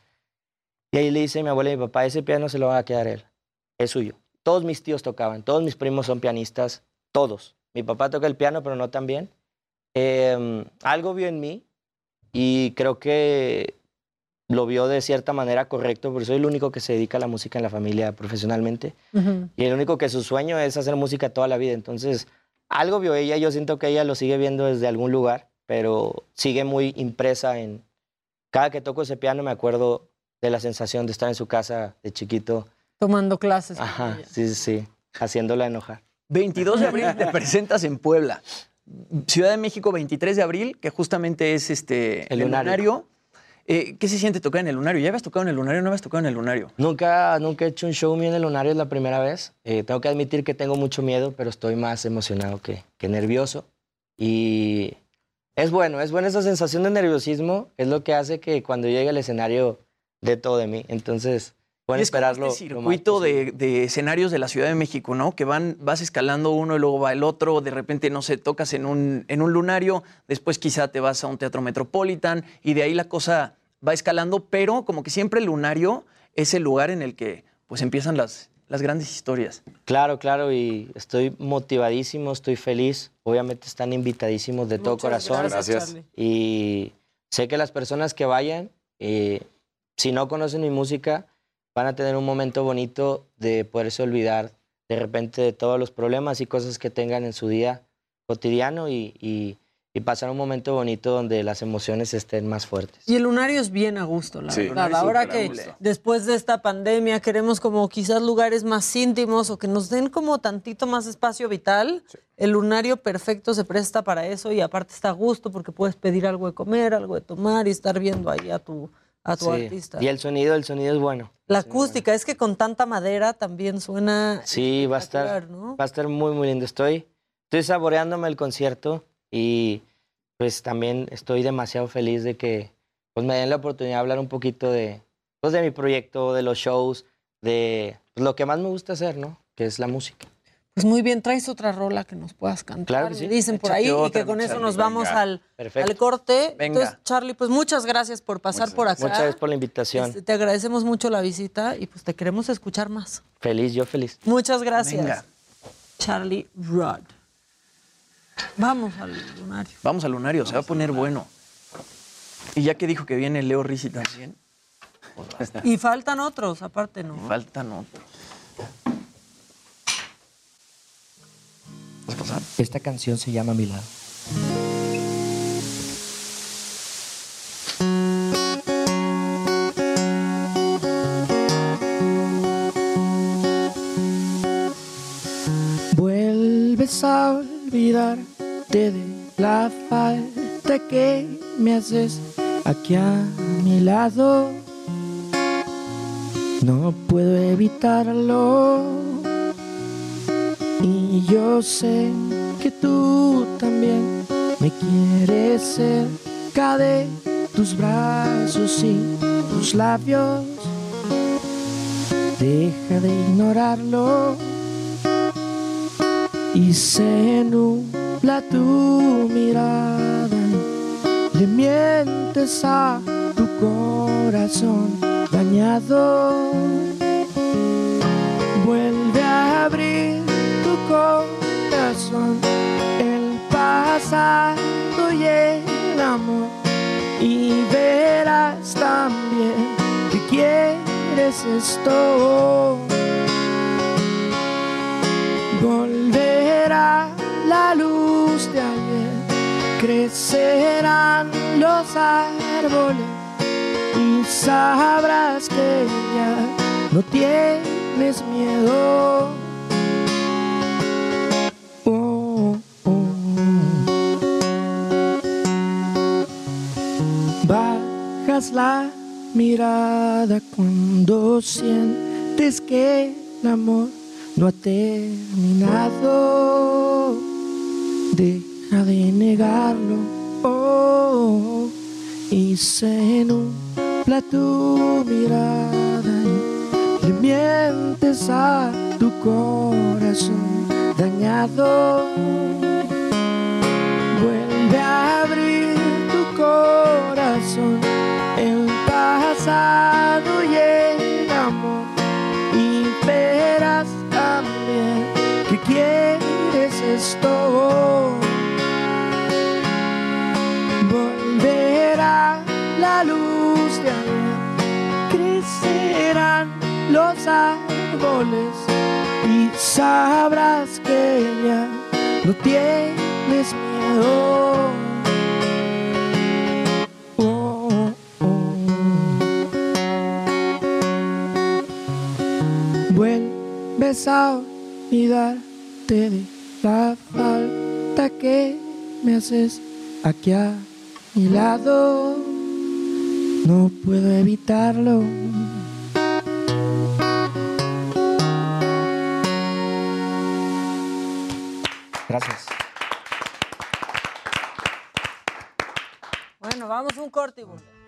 Y ahí le dice mi abuela y mi papá, ese piano se lo va a quedar él, es suyo. Todos mis tíos tocaban, todos mis primos son pianistas, todos. Mi papá toca el piano, pero no tan bien. Eh, algo vio en mí y creo que lo vio de cierta manera correcto, porque soy el único que se dedica a la música en la familia profesionalmente. Y el único que su sueño es hacer música toda la vida. Entonces, algo vio ella, yo siento que ella lo sigue viendo desde algún lugar, pero sigue muy impresa en... Cada que toco ese piano me acuerdo de la sensación de estar en su casa de chiquito. Tomando clases. Ajá, sí, sí, sí, haciéndola enojar. 22 de abril te presentas en Puebla. Ciudad de México, 23 de abril, que justamente es este, El lunario. Eh, ¿Qué se siente tocar en el lunario? ¿Ya habías tocado en el lunario o no habías tocado en el lunario? Nunca, nunca he hecho un show mío en el lunario, es la primera vez. Eh, tengo que admitir que tengo mucho miedo, pero estoy más emocionado que, que nervioso. Y es bueno, es buena esa sensación de nerviosismo, es lo que hace que cuando llegue al escenario dé todo de mí. Entonces, pueden Y es esperarlo. este circuito de, de escenarios de la Ciudad de México, ¿no? Que van, vas escalando uno y luego va el otro, de repente, no sé, tocas en un, en un lunario, después quizá te vas a un teatro metropolitan y de ahí la cosa va escalando, pero como que siempre el lunario es el lugar en el que pues empiezan las, las grandes historias. Claro, claro, y estoy motivadísimo, estoy feliz. Obviamente están invitadísimos de todo Muchas corazón. gracias, Gracias. Charlie. Y sé que las personas que vayan, eh, si no conocen mi música, van a tener un momento bonito de poderse olvidar de repente de todos los problemas y cosas que tengan en su día cotidiano y, y- y pasar un momento bonito donde las emociones estén más fuertes. Y el lunario es bien a gusto, la Sí. verdad. Ahora que después de esta pandemia queremos como quizás lugares más íntimos o que nos den como tantito más espacio vital, el lunario perfecto se presta para eso y aparte está a gusto porque puedes pedir algo de comer, algo de tomar y estar viendo ahí a tu, a tu Sí. artista. Y el sonido, el sonido es bueno. La acústica, es que con tanta madera también suena... Sí, va a estar, va a estar muy, muy lindo. Estoy, estoy saboreándome el concierto y pues también estoy demasiado feliz de que pues me den la oportunidad de hablar un poquito de, pues, de mi proyecto, de los shows, de pues, lo que más me gusta hacer, ¿no? Que es la música. Pues muy bien, traes otra rola que nos puedas cantar. Claro que sí. me Dicen por Échate ahí y que con eso Charlie. nos vamos Venga. al, Perfecto. al corte. Venga. Entonces, Charlie, pues muchas gracias por pasar por acá. Muchas gracias por la invitación. Este, te agradecemos mucho la visita y pues te queremos escuchar más. Feliz, yo feliz. Muchas gracias. Venga. Charlie Rod. Vamos al lunario. Vamos al lunario, se va a poner bueno. Y ya que dijo que viene Leo Rizzi también, Y faltan otros, aparte, ¿no? faltan otros. Esta canción se llama Mi lado. Vuelves a olvidarte de la falta que me haces aquí a mi lado. No puedo evitarlo. Y yo sé que tú también me quieres cerca de tus brazos y tus labios. Deja de ignorarlo y se nubla tu mirada. Le mientes a tu corazón dañado. Corazón, el pasado y el amor. Y verás también que quieres esto. Volverá la luz de ayer, crecerán los árboles y sabrás que ya no tienes miedo. La mirada cuando sientes que el amor no ha terminado. Deja de negarlo oh, y se nubla tu mirada y le mientes a tu corazón dañado. Vuelve a abrir tu corazón, pasado y el amor y verás también que quieres esto. Volverá la luz de ayer, crecerán los árboles y sabrás que ya no tienes miedo. A olvidarte de la falta que me haces aquí a mi lado. No puedo evitarlo. Gracias. Bueno, vamos a un corte y volvemos.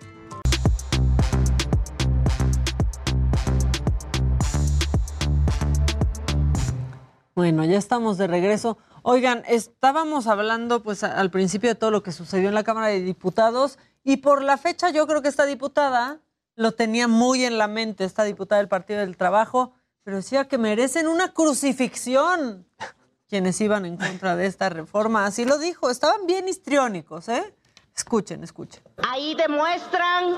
Bueno, ya estamos de regreso. Oigan, estábamos hablando pues al principio de todo lo que sucedió en la Cámara de Diputados y por la fecha yo creo que esta diputada lo tenía muy en la mente, esta diputada del Partido del Trabajo, pero decía que merecen una crucifixión quienes iban en contra de esta reforma. Así lo dijo, estaban bien histriónicos, ¿eh? Escuchen, escuchen. Ahí demuestran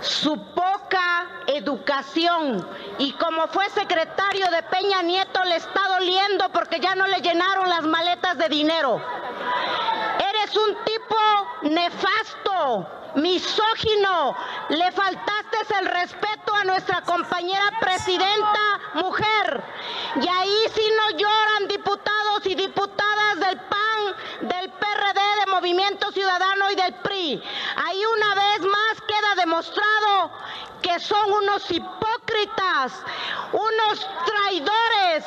su poca educación y como fue secretario de Peña Nieto le está doliendo porque ya no le llenaron las maletas de dinero. Eres un tipo nefasto, misógino, le faltaste el respeto a nuestra compañera presidenta mujer y ahí sí no lloran diputados y diputadas del PAN, del PRD, de Movimiento Ciudadano y del PRI. Ahí una vez más demostrado que son unos hipócritas, unos traidores,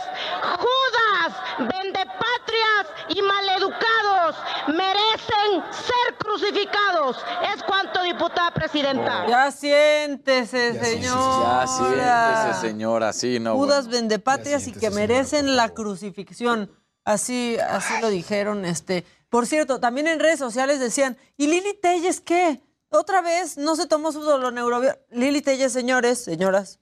judas, vendepatrias y maleducados merecen ser crucificados. Es cuanto, diputada presidenta. Ya siéntese, señor. Ya siéntese, señora, sí, no. Judas bueno. vendepatrias y que merecen la crucifixión. Así, así lo dijeron. Este. Por cierto, también en redes sociales decían, ¿y Lili Telles qué? Otra vez no se tomó su doloneurobiótico. Lili Telles, señores, señoras,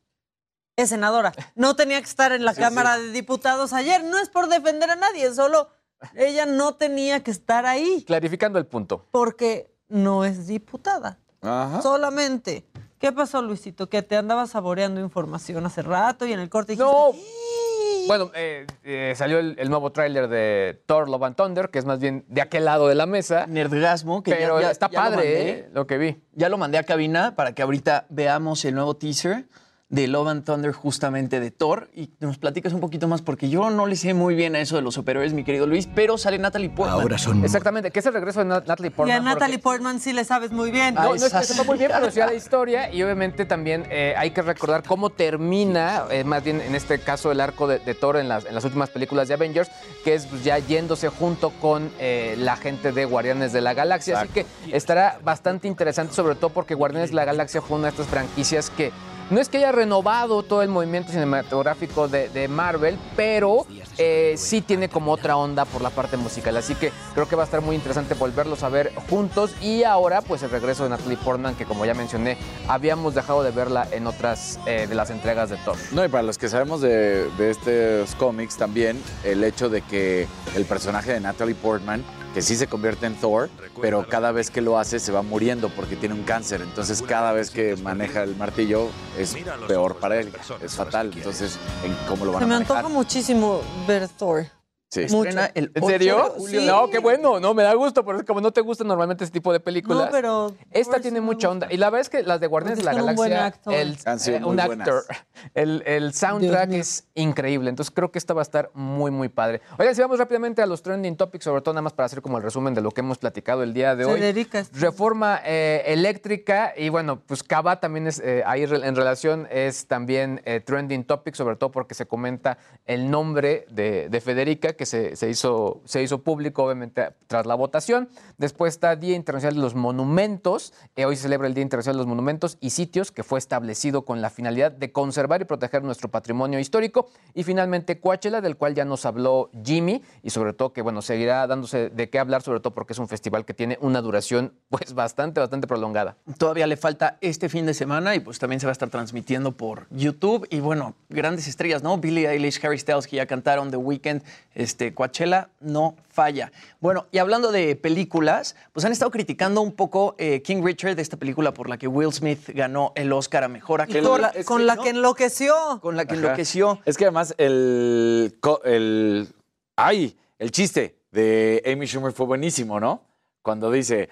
es senadora. No tenía que estar en la Cámara de Diputados ayer. No es por defender a nadie, solo ella no tenía que estar ahí Clarificando el punto. porque no es diputada. Ajá. Solamente. ¿Qué pasó, Luisito? Que te andaba saboreando información hace rato y en el corte dijiste, No. Bueno, eh, eh, salió el, el nuevo tráiler de Thor Love and Thunder, que es más bien de aquel lado de la mesa. Nerdgasmo, que Pero ya- está ya lo padre, mandé. eh, lo que vi. Ya lo mandé a cabina para que ahorita veamos el nuevo teaser de Love and Thunder justamente de Thor y nos platicas un poquito más porque yo no le sé muy bien a eso de los superhéroes, mi querido Luis, pero sale Natalie Portman. Exactamente, que es el regreso de Nat- Natalie y Portman. a Natalie Portman sí le sabes muy bien. No, no es que sepa muy bien, pero sí a la historia y obviamente también eh, hay que recordar cómo termina, eh, más bien en este caso, el arco de, de Thor en las, en las últimas películas de Avengers, que es pues, ya yéndose junto con eh, la gente de Guardianes de la Galaxia. Así que estará bastante interesante, sobre todo porque Guardianes de la Galaxia fue una de estas franquicias que no es que haya renovado todo el movimiento cinematográfico de, Marvel, pero eh, sí tiene como otra onda por la parte musical. Así que creo que va a estar muy interesante volverlos a ver juntos. Y ahora, pues el regreso de Natalie Portman, que como ya mencioné, habíamos dejado de verla en otras eh, de las entregas de Thor. No, y para los que sabemos de, de estos cómics también, el hecho de que el personaje de Natalie Portman, que sí se convierte en Thor, pero cada vez que lo hace se va muriendo porque tiene un cáncer. Entonces cada vez que maneja el martillo es peor para él, es fatal. Entonces, ¿en ¿cómo lo van Se a me manejar? antoja muchísimo ver Thor. Sí. Mucho. el ¿En serio? Sí. No, qué bueno, no, me da gusto, porque como no te gusta normalmente ese tipo de películas. No, pero Esta tiene mucha onda. Y la verdad es que las de Guardianes de la Porque es con un buen Galaxia, actor. el, Han sido eh, muy un actor, el, el soundtrack es increíble. Entonces creo que esta va a estar muy, muy padre. Oigan, si vamos rápidamente a los trending topics, sobre todo nada más para hacer como el resumen de lo que hemos platicado el día de hoy. Federica Reforma eh, eléctrica y bueno, pues Cava también es eh, ahí en relación es también eh, trending topic, sobre todo porque se comenta el nombre de, de Federica que se, hizo, se hizo público obviamente tras la votación. Después está Día Internacional de los Monumentos. Eh, hoy se celebra el Día Internacional de los Monumentos y Sitios que fue establecido con la finalidad de conservar y proteger nuestro patrimonio histórico. Y finalmente Coachella, del cual ya nos habló Jimmy y sobre todo que bueno, seguirá dándose de qué hablar, sobre todo porque es un festival que tiene una duración pues bastante, bastante prolongada. Todavía le falta este fin de semana y pues también se va a estar transmitiendo por YouTube. Y bueno, grandes estrellas, ¿no? Billie Eilish, Harry Styles, que ya cantaron The Weeknd, este, Coachella, no falla. Bueno, y hablando de películas, pues han estado criticando un poco eh, King Richard, esta película por la que Will Smith ganó el Oscar a Mejor Actor. con la, con que la no. que enloqueció. Con la que Ajá. enloqueció. Es que además el, el, ay, el chiste de Amy Schumer fue buenísimo, ¿no? Cuando dice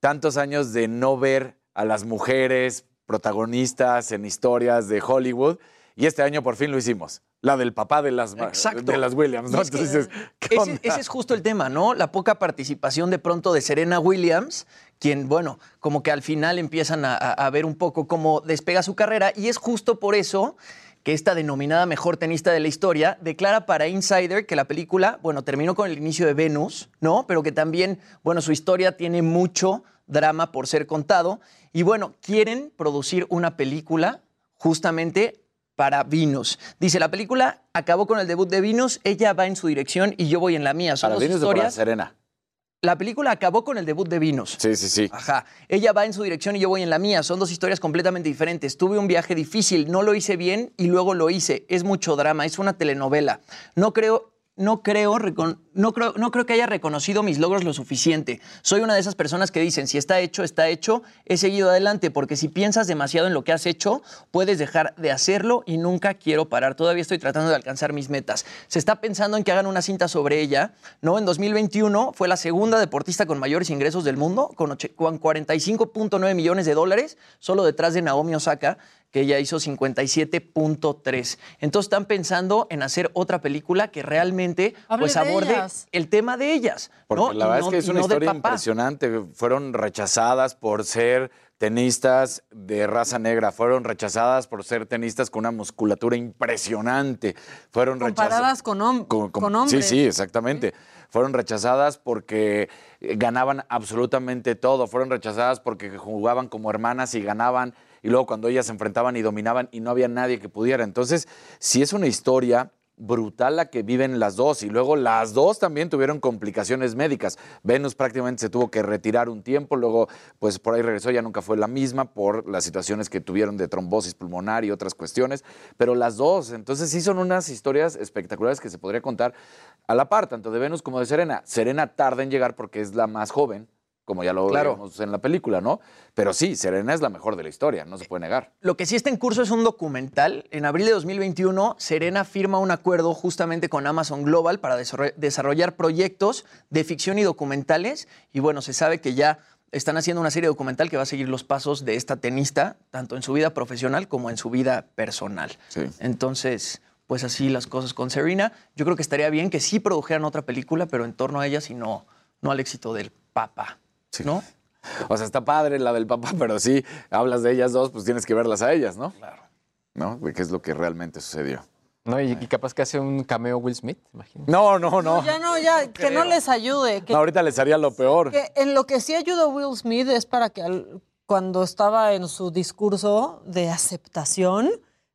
tantos años de no ver a las mujeres protagonistas en historias de Hollywood y este año por fin lo hicimos. La del papá de las, Exacto. de las Williams, ¿no? Es que Entonces ¿qué Ese, ese es justo el tema, ¿no? La poca participación de pronto de Serena Williams, quien, bueno, como que al final empiezan a, a- a ver un poco cómo despega su carrera y es justo por eso que esta denominada mejor tenista de la historia declara para Insider que la película, bueno, terminó con el inicio de Venus, ¿no? Pero que también, bueno, su historia tiene mucho drama por ser contado y, bueno, quieren producir una película justamente para Venus. Dice, la película acabó con el debut de Venus, ella va en su dirección y yo voy en la mía. Son Para dos para historias. Serena. La película acabó con el debut de Venus. Sí, sí, sí. Ajá. Ella va en su dirección y yo voy en la mía. Son dos historias completamente diferentes. Tuve un viaje difícil, no lo hice bien y luego lo hice. Es mucho drama, es una telenovela. No creo, no creo, no no creo que haya reconocido mis logros lo suficiente. Soy una de esas personas que dicen, si está hecho, está hecho. He seguido adelante porque si piensas demasiado en lo que has hecho, puedes dejar de hacerlo y nunca quiero parar. Todavía estoy tratando de alcanzar mis metas. Se está pensando en que hagan una cinta sobre ella, ¿no? En 2021 fue la segunda deportista con mayores ingresos del mundo, con 45.9 millones de dólares, solo detrás de Naomi Osaka, que ella hizo 57.3. Entonces están pensando en hacer otra película que realmente Hable pues de aborde ellas. el tema de ellas. Porque ¿no? la verdad no- es que es una no historia impresionante. Fueron rechazadas por ser tenistas de raza negra, fueron rechazadas por ser tenistas con una musculatura impresionante, fueron rechazadas Comparadas con, hom- con- con- con hombres. Sí, sí, exactamente. fueron rechazadas porque ganaban absolutamente todo, fueron rechazadas porque jugaban como hermanas y ganaban, y luego cuando ellas se enfrentaban y dominaban y no había nadie que pudiera. Entonces, si es una historia brutal la que viven las dos y luego las dos también tuvieron complicaciones médicas. Venus prácticamente se tuvo que retirar un tiempo, luego pues por ahí regresó, ya nunca fue la misma por las situaciones que tuvieron de trombosis pulmonar y otras cuestiones, pero las dos, entonces sí son unas historias espectaculares que se podría contar a la par, tanto de Venus como de Serena. Serena tarda en llegar porque es la más joven, como ya lo Claro. vemos en la película, ¿no? Pero sí, Serena es la mejor de la historia, no se puede negar. Lo que sí está en curso es un documental. En abril de 2021, Serena firma un acuerdo justamente con Amazon Global para desarroll- desarrollar proyectos de ficción y documentales. Y bueno, se sabe que ya están haciendo una serie documental que va a seguir los pasos de esta tenista, tanto en su vida profesional como en su vida personal. Entonces, pues así las cosas con Serena. Yo creo que estaría bien que sí produjeran otra película, pero en torno a ellas y no, no al éxito del Papa. ¿No? O sea, está padre la del papá, pero sí, hablas de ellas dos, pues tienes que verlas a ellas, ¿no? Claro. ¿No? ¿Qué es lo que realmente sucedió? No, y, y capaz que hace un cameo Will Smith, imagínate. No, no, no. Ya no, ya, que no les ayude. Que, No, ahorita les haría lo peor. que en lo que sí ayuda Will Smith es para que al- cuando estaba en su discurso de aceptación,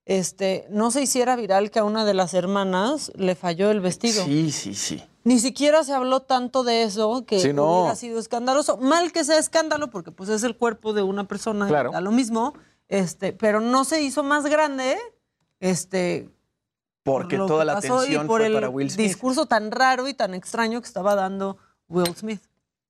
este, no se hiciera viral que a una de las hermanas le falló el vestido. Sí, sí, sí. Ni siquiera se habló tanto de eso que Sí, no. hubiera sido escandaloso. Mal que sea escándalo, porque pues es el cuerpo de una persona, Claro. da lo mismo, este, pero no se hizo más grande, este, Porque toda la atención fue el para Will Smith. discurso tan raro y tan extraño que estaba dando Will Smith.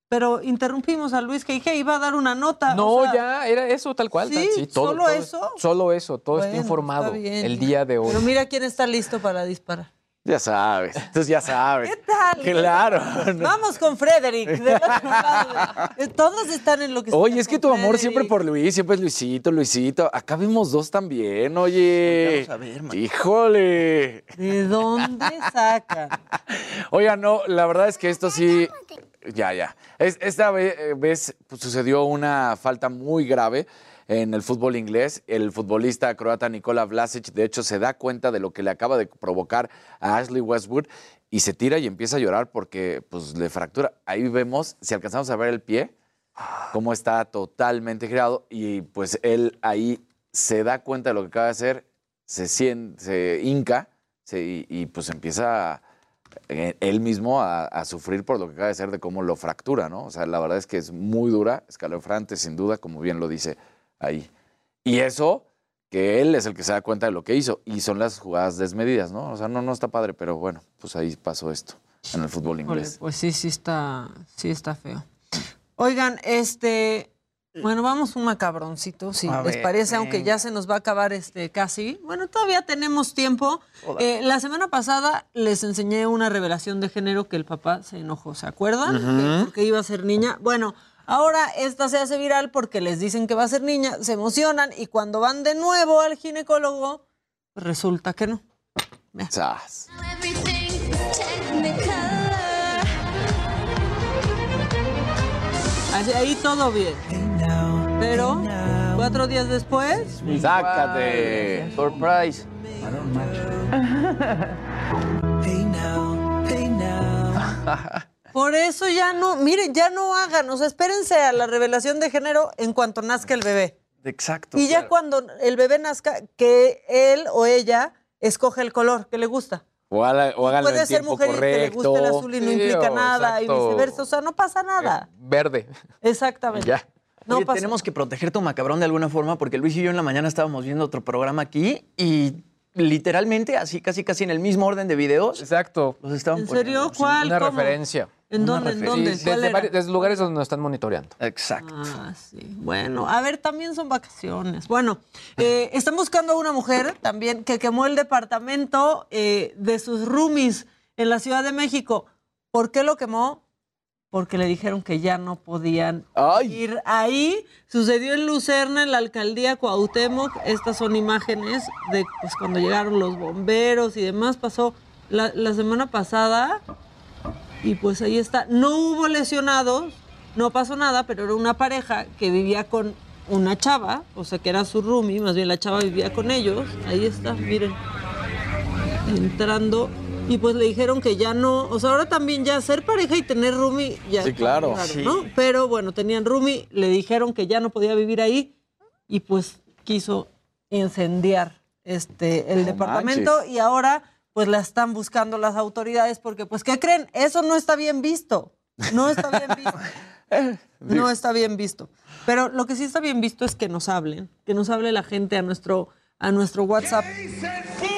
Pero interrumpimos a Luis que dije iba a dar una nota. No, o sea, ya, era eso tal cual. ¿Sí? tal- todo, ¿Solo todo- eso? Solo eso, todo Bueno, está informado está bien. el día de hoy. Pero mira quién está listo para disparar. Ya sabes, entonces ya sabes. ¿Qué tal? Claro. Vamos con Frederick. Eh, Todos están en lo que Oye, es que tu amor Frederick. siempre por Luis, siempre es Luisito, Luisito. Acá vimos dos también, oye. Vamos a ver, man. Híjole. ¿De dónde sacan? Oiga, no, la verdad es que esto sí. Ya, ya. Es- esta ve- vez pues, sucedió una falta muy grave en el fútbol inglés. El futbolista croata Nikola Vlasic, de hecho, se da cuenta de lo que le acaba de provocar a Ashley Westwood y se tira y empieza a llorar porque pues, le fractura. Ahí vemos, si alcanzamos a ver el pie, cómo está totalmente girado y pues él ahí se da cuenta de lo que acaba de hacer, se siente, se hinca se- y, y, pues empieza eh, él mismo a, sufrir por lo que acaba de hacer de cómo lo fractura, ¿no? O sea, la verdad es que es muy dura, escalofriante sin duda, como bien lo dice ahí. Y eso, que él es el que se da cuenta de lo que hizo, y son las jugadas desmedidas, ¿no? O sea, no, no está padre, pero bueno, pues ahí pasó esto en el fútbol Híjole, inglés. pues sí, sí está, sí está feo. Oigan, este, bueno, vamos un macabroncito, si A les ver, parece, aunque ya se nos va a acabar este casi. Bueno, todavía tenemos tiempo. Eh, la semana pasada les enseñé una revelación de género que el papá se enojó, ¿se acuerdan? Que- Porque iba a ser niña. Bueno, ahora esta se hace viral porque les dicen que va a ser niña, se emocionan y cuando van de nuevo al ginecólogo, resulta que no. Sas. Así, ahí todo bien. Pero cuatro días después. ¡Sácate! Surprise. Por eso ya no, miren, ya no hagan, o sea, espérense a la revelación de género en cuanto nazca el bebé. Exacto. Y ya cuando el bebé nazca, que él o ella escoge el color que le gusta. O, haga- o háganlo Puede en ser tiempo mujer y que le correcto. guste el azul y no Sí, implica o nada y exacto. viceversa, o sea, no pasa nada. Verde. Exactamente. Ya. No Oye, tenemos que proteger tu macabrón de alguna forma porque Luis y yo en la mañana estábamos viendo otro programa aquí y literalmente así casi casi en el mismo orden de videos. Exacto. Los estaban ¿En serio? poniendo. ¿Cuál? Una ¿Cómo? referencia. ¿En dónde? ¿En dónde? Sí, ¿Cuál desde, era? desde lugares donde nos están monitoreando. Exacto. Ah, sí. Bueno, a ver, también son vacaciones. Bueno, eh, están buscando a una mujer también que quemó el departamento eh, de sus roomies en la Ciudad de México. ¿Por qué lo quemó? Porque le dijeron que ya no podían ir ahí. Sucedió en Lucerna, en la alcaldía Cuauhtémoc. Estas son imágenes de pues, cuando llegaron los bomberos y demás. Pasó la, la semana pasada y pues ahí está. No hubo lesionados, no pasó nada, pero era una pareja que vivía con una chava, o sea que era su roomie, más bien la chava vivía con ellos. Ahí está, miren. Entrando y pues le dijeron que ya no, o sea, ahora también ya ser pareja y tener roomie ya Sí, claro. raro, Sí. ¿no? Pero bueno, tenían roomie, le dijeron que ya no podía vivir ahí y pues quiso incendiar este el No departamento manches. y ahora pues la están buscando las autoridades porque pues ¿qué creen? Eso no está bien visto. No está bien visto. No está bien visto. Pero lo que sí está bien visto es que nos hablen, que nos hable la gente a nuestro, a nuestro WhatsApp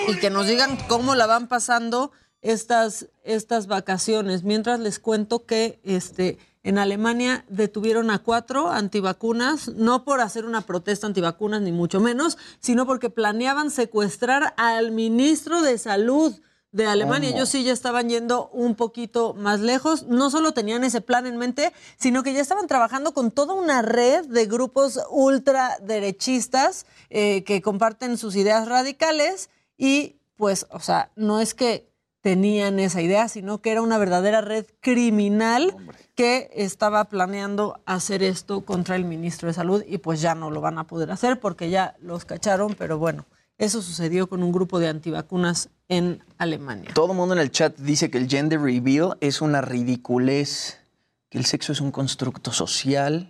y que nos digan cómo la van pasando estas, estas vacaciones. Mientras les cuento que este, en Alemania detuvieron a cuatro antivacunas, no por hacer una protesta antivacunas, ni mucho menos, sino porque planeaban secuestrar al ministro de Salud de Alemania. ¿Cómo? Ellos sí ya estaban yendo un poquito más lejos. No solo tenían ese plan en mente, sino que ya estaban trabajando con toda una red de grupos ultraderechistas eh, que comparten sus ideas radicales y pues, o sea, no es que tenían esa idea, sino que era una verdadera red criminal que estaba planeando hacer esto contra el ministro de Salud y pues ya no lo van a poder hacer porque ya los cacharon, pero bueno, eso sucedió con un grupo de antivacunas en Alemania. Todo el mundo en el chat dice que el gender reveal es una ridiculez, que el sexo es un constructo social,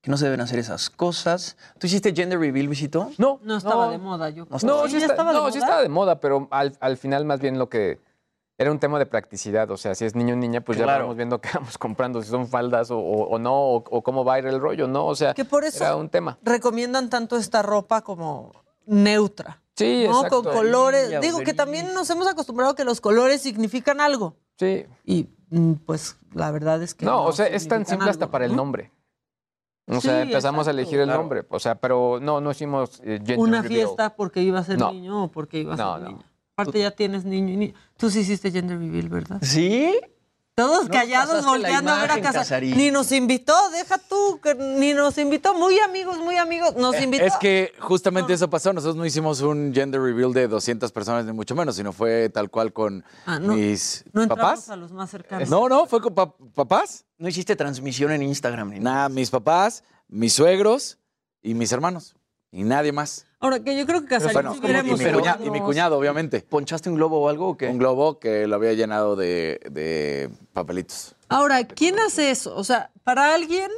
que no se deben hacer esas cosas. ¿Tú hiciste gender reveal, Visito? No. No estaba No. de moda, yo No creo. No, sí, está- estaba de no, sí moda? estaba de moda, pero al, al final más bien lo que era un tema de practicidad. O sea, si es niño o niña, pues ya Claro. vamos viendo qué vamos comprando, si son faldas o, o- o no, o, o cómo va a ir el rollo, ¿no? O sea, Que por eso era un tema. recomiendan tanto esta ropa como neutra. Sí, ¿no? exacto. Con colores. Digo que también nos hemos acostumbrado a que los colores significan algo. Sí. Y mm, pues la verdad es que. No, o sea, es tan simple hasta para el ¿no? nombre. O Sí, sea, empezamos a elegir el Claro. nombre. O sea, pero no, no hicimos eh, Una reveal. fiesta porque iba a ser No. niño o porque iba a No, ser no. niña. Aparte ya tienes niño y niña. Tú sí hiciste gender reveal, ¿verdad? ¿Sí? Todos callados volteando a ver a casa. Casarín. Ni nos invitó, deja tú, que ni nos invitó. Muy amigos, muy amigos. Nos invitó. Eh, Es que justamente eso pasó. Nosotros no hicimos un gender reveal de 200 personas, ni mucho menos, sino fue tal cual con Ah, no. mis no entramos papás. a los más cercanos. No, no, fue con pa- papás. No hiciste transmisión en Instagram ni nada. mis papás, mis suegros y mis hermanos. Y nadie más. Ahora, que yo creo que Casarín Bueno, si y, mi hubiéramos cuña- y mi cuñado, obviamente. ¿Ponchaste un globo o algo o qué? Un globo que lo había llenado de, de papelitos. Ahora, ¿quién hace eso? O sea, para alguien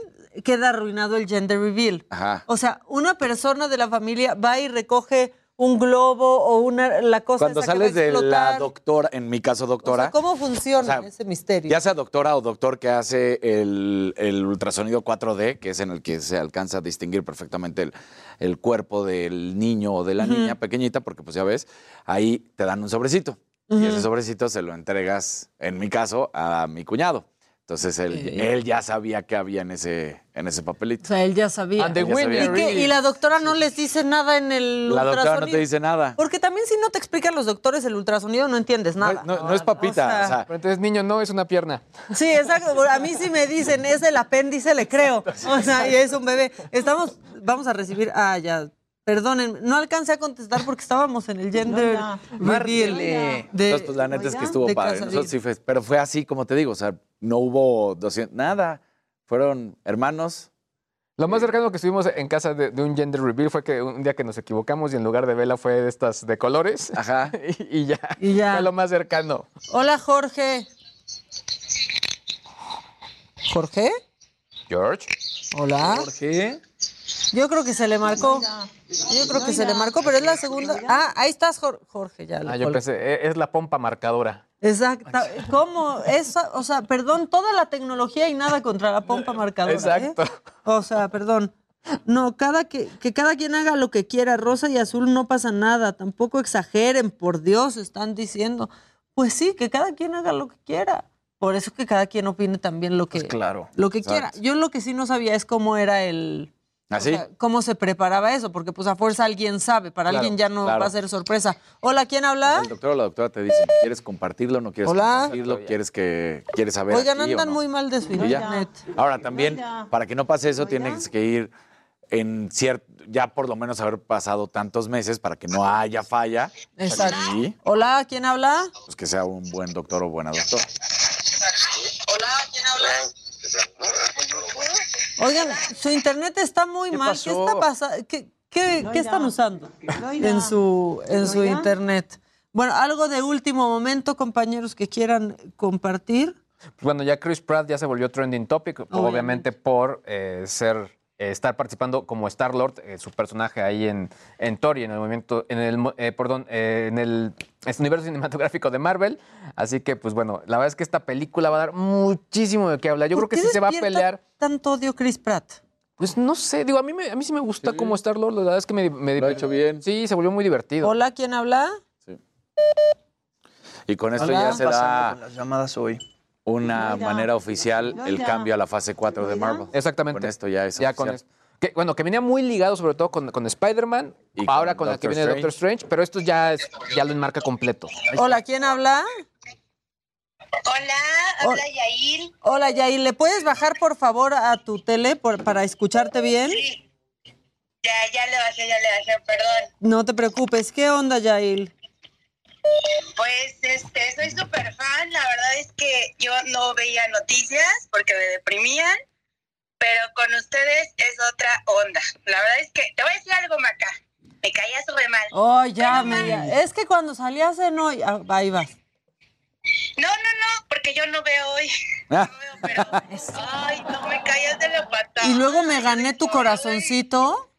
queda arruinado el gender reveal. Ajá. O sea, una persona de la familia va y recoge un globo o una la cosa Cuando esa que sales de la doctora, en mi caso O doctora, sea, ¿Cómo funciona O sea, ese misterio? ya sea doctora o doctor que hace el, el ultrasonido 4D, que es en el que se alcanza a distinguir perfectamente el, el cuerpo del niño o de la niña pequeñita, porque pues ya ves, ahí te dan un sobrecito. Y ese sobrecito se lo entregas, en mi caso, a mi cuñado. Entonces él, Eh. él ya sabía qué había en ese, en ese O papelito. sea, él ya sabía. And the winner ¿Y, la doctora no les dice nada en el La doctora no ultrasonido? te dice nada. Porque también si no te explican los doctores el ultrasonido no entiendes nada. No, no es papita, o sea, Pero entonces, niño, no es una pierna. Sí, exacto. A mí sí me dicen, es el apéndice, le creo. O sea, y es un bebé. Estamos, vamos a recibir, ah, ya, perdonen, no alcancé a contestar porque estábamos en el gender de- Entonces, pues la neta es que estuvo padre. Casarín. Nosotros sí fue- pero fue así, como te digo, o sea, no hubo 200, nada. Fueron hermanos. Lo más cercano que estuvimos en casa de, de un gender reveal fue que un día que nos equivocamos y en lugar de vela fue de estas de colores. Ajá. y, y ya. Y ya. Fue lo más cercano. Hola, Jorge. ¿Jorge? George. Hola. Jorge. Yo creo que se le marcó. Yo creo que se le marcó, pero es la segunda. Ah, ahí estás, Jor- Jorge, ya. lo Ah, yo pensé, e- es la pompa marcadora. Exacto. ¿Cómo? Esa, o sea, perdón, toda la tecnología y nada contra la pompa marcadora. ¿eh? Exacto. O sea, perdón. No, cada que, que cada quien haga lo que quiera, rosa y azul no pasa nada, tampoco exageren, por Dios, están diciendo. Pues sí, que cada quien haga lo que quiera. Por eso que cada quien opine también lo que, Pues claro. lo que Exacto. quiera. Yo lo que sí no sabía es cómo era el, ¿Así? o sea, cómo se preparaba eso, porque pues a fuerza alguien sabe, para Claro, alguien ya no claro. va a ser sorpresa. Hola, ¿quién habla? El doctor o la doctora te dicen, ¿quieres compartirlo? ¿No quieres Hola. compartirlo? ¿Quieres que quieres saber Oigan, aquí o andan no? muy mal de su internet. Ahora también, para que no pase eso, tienes que ir en cierto, ya por lo menos haber pasado tantos meses para que no haya falla. Exacto. Y Hola, ¿quién habla? pues que sea un buen doctor o buena doctora. Oigan, su internet está muy ¿Qué mal. pasó? ¿Qué está pasando? ¿Qué, qué- qué están usando en su, en su internet? Bueno, algo de último momento, compañeros, que quieran compartir. Bueno, ya Chris Pratt ya se volvió trending topic, obviamente, Obviamente. por eh, ser eh, estar participando como Star Lord, su personaje ahí en, en Thor y en el movimiento, en el, eh, perdón, eh, en el este universo cinematográfico de Marvel. Así que, pues bueno, la verdad es que esta película va a dar muchísimo de qué hablar. Yo creo que ¿Qué sí se va a pelear. Tanto odio Chris Pratt. Pues no sé, digo, a mí, me- a mí sí me gusta como Star Lord, la verdad es que me, me Lo ha hecho bien. Sí, se volvió muy divertido. Hola, ¿quién habla? Y con esto ya se da con las llamadas hoy. Una manera oficial el cambio a la fase 4 de Marvel. Exactamente. Con esto ya es ya con oficial. esto. Que, bueno, que venía muy ligado sobre todo con, con Spider-Man, Y ahora con con, la que viene Doctor Strange, pero esto ya, es, ya lo enmarca completo. Hola, ¿quién habla? Hola, habla Yair. Hola, Yair, ¿le puedes bajar por favor a tu tele por- para escucharte bien? Ya, ya le bajé, ya le bajé, perdón. No te preocupes. ¿Qué onda, Yair? Pues, este, soy súper fan. La verdad es que yo no veía noticias porque me deprimían, pero con ustedes es otra onda. La verdad es que, te voy a decir algo, Maca. Me caía súper mal. Oh, ya, me, ya. Es que cuando salías en hoy... ah, ahí vas. No, no, no, porque yo no veo hoy. Ah. Ay, no me callas de la patada. Y luego me gané tu corazoncito.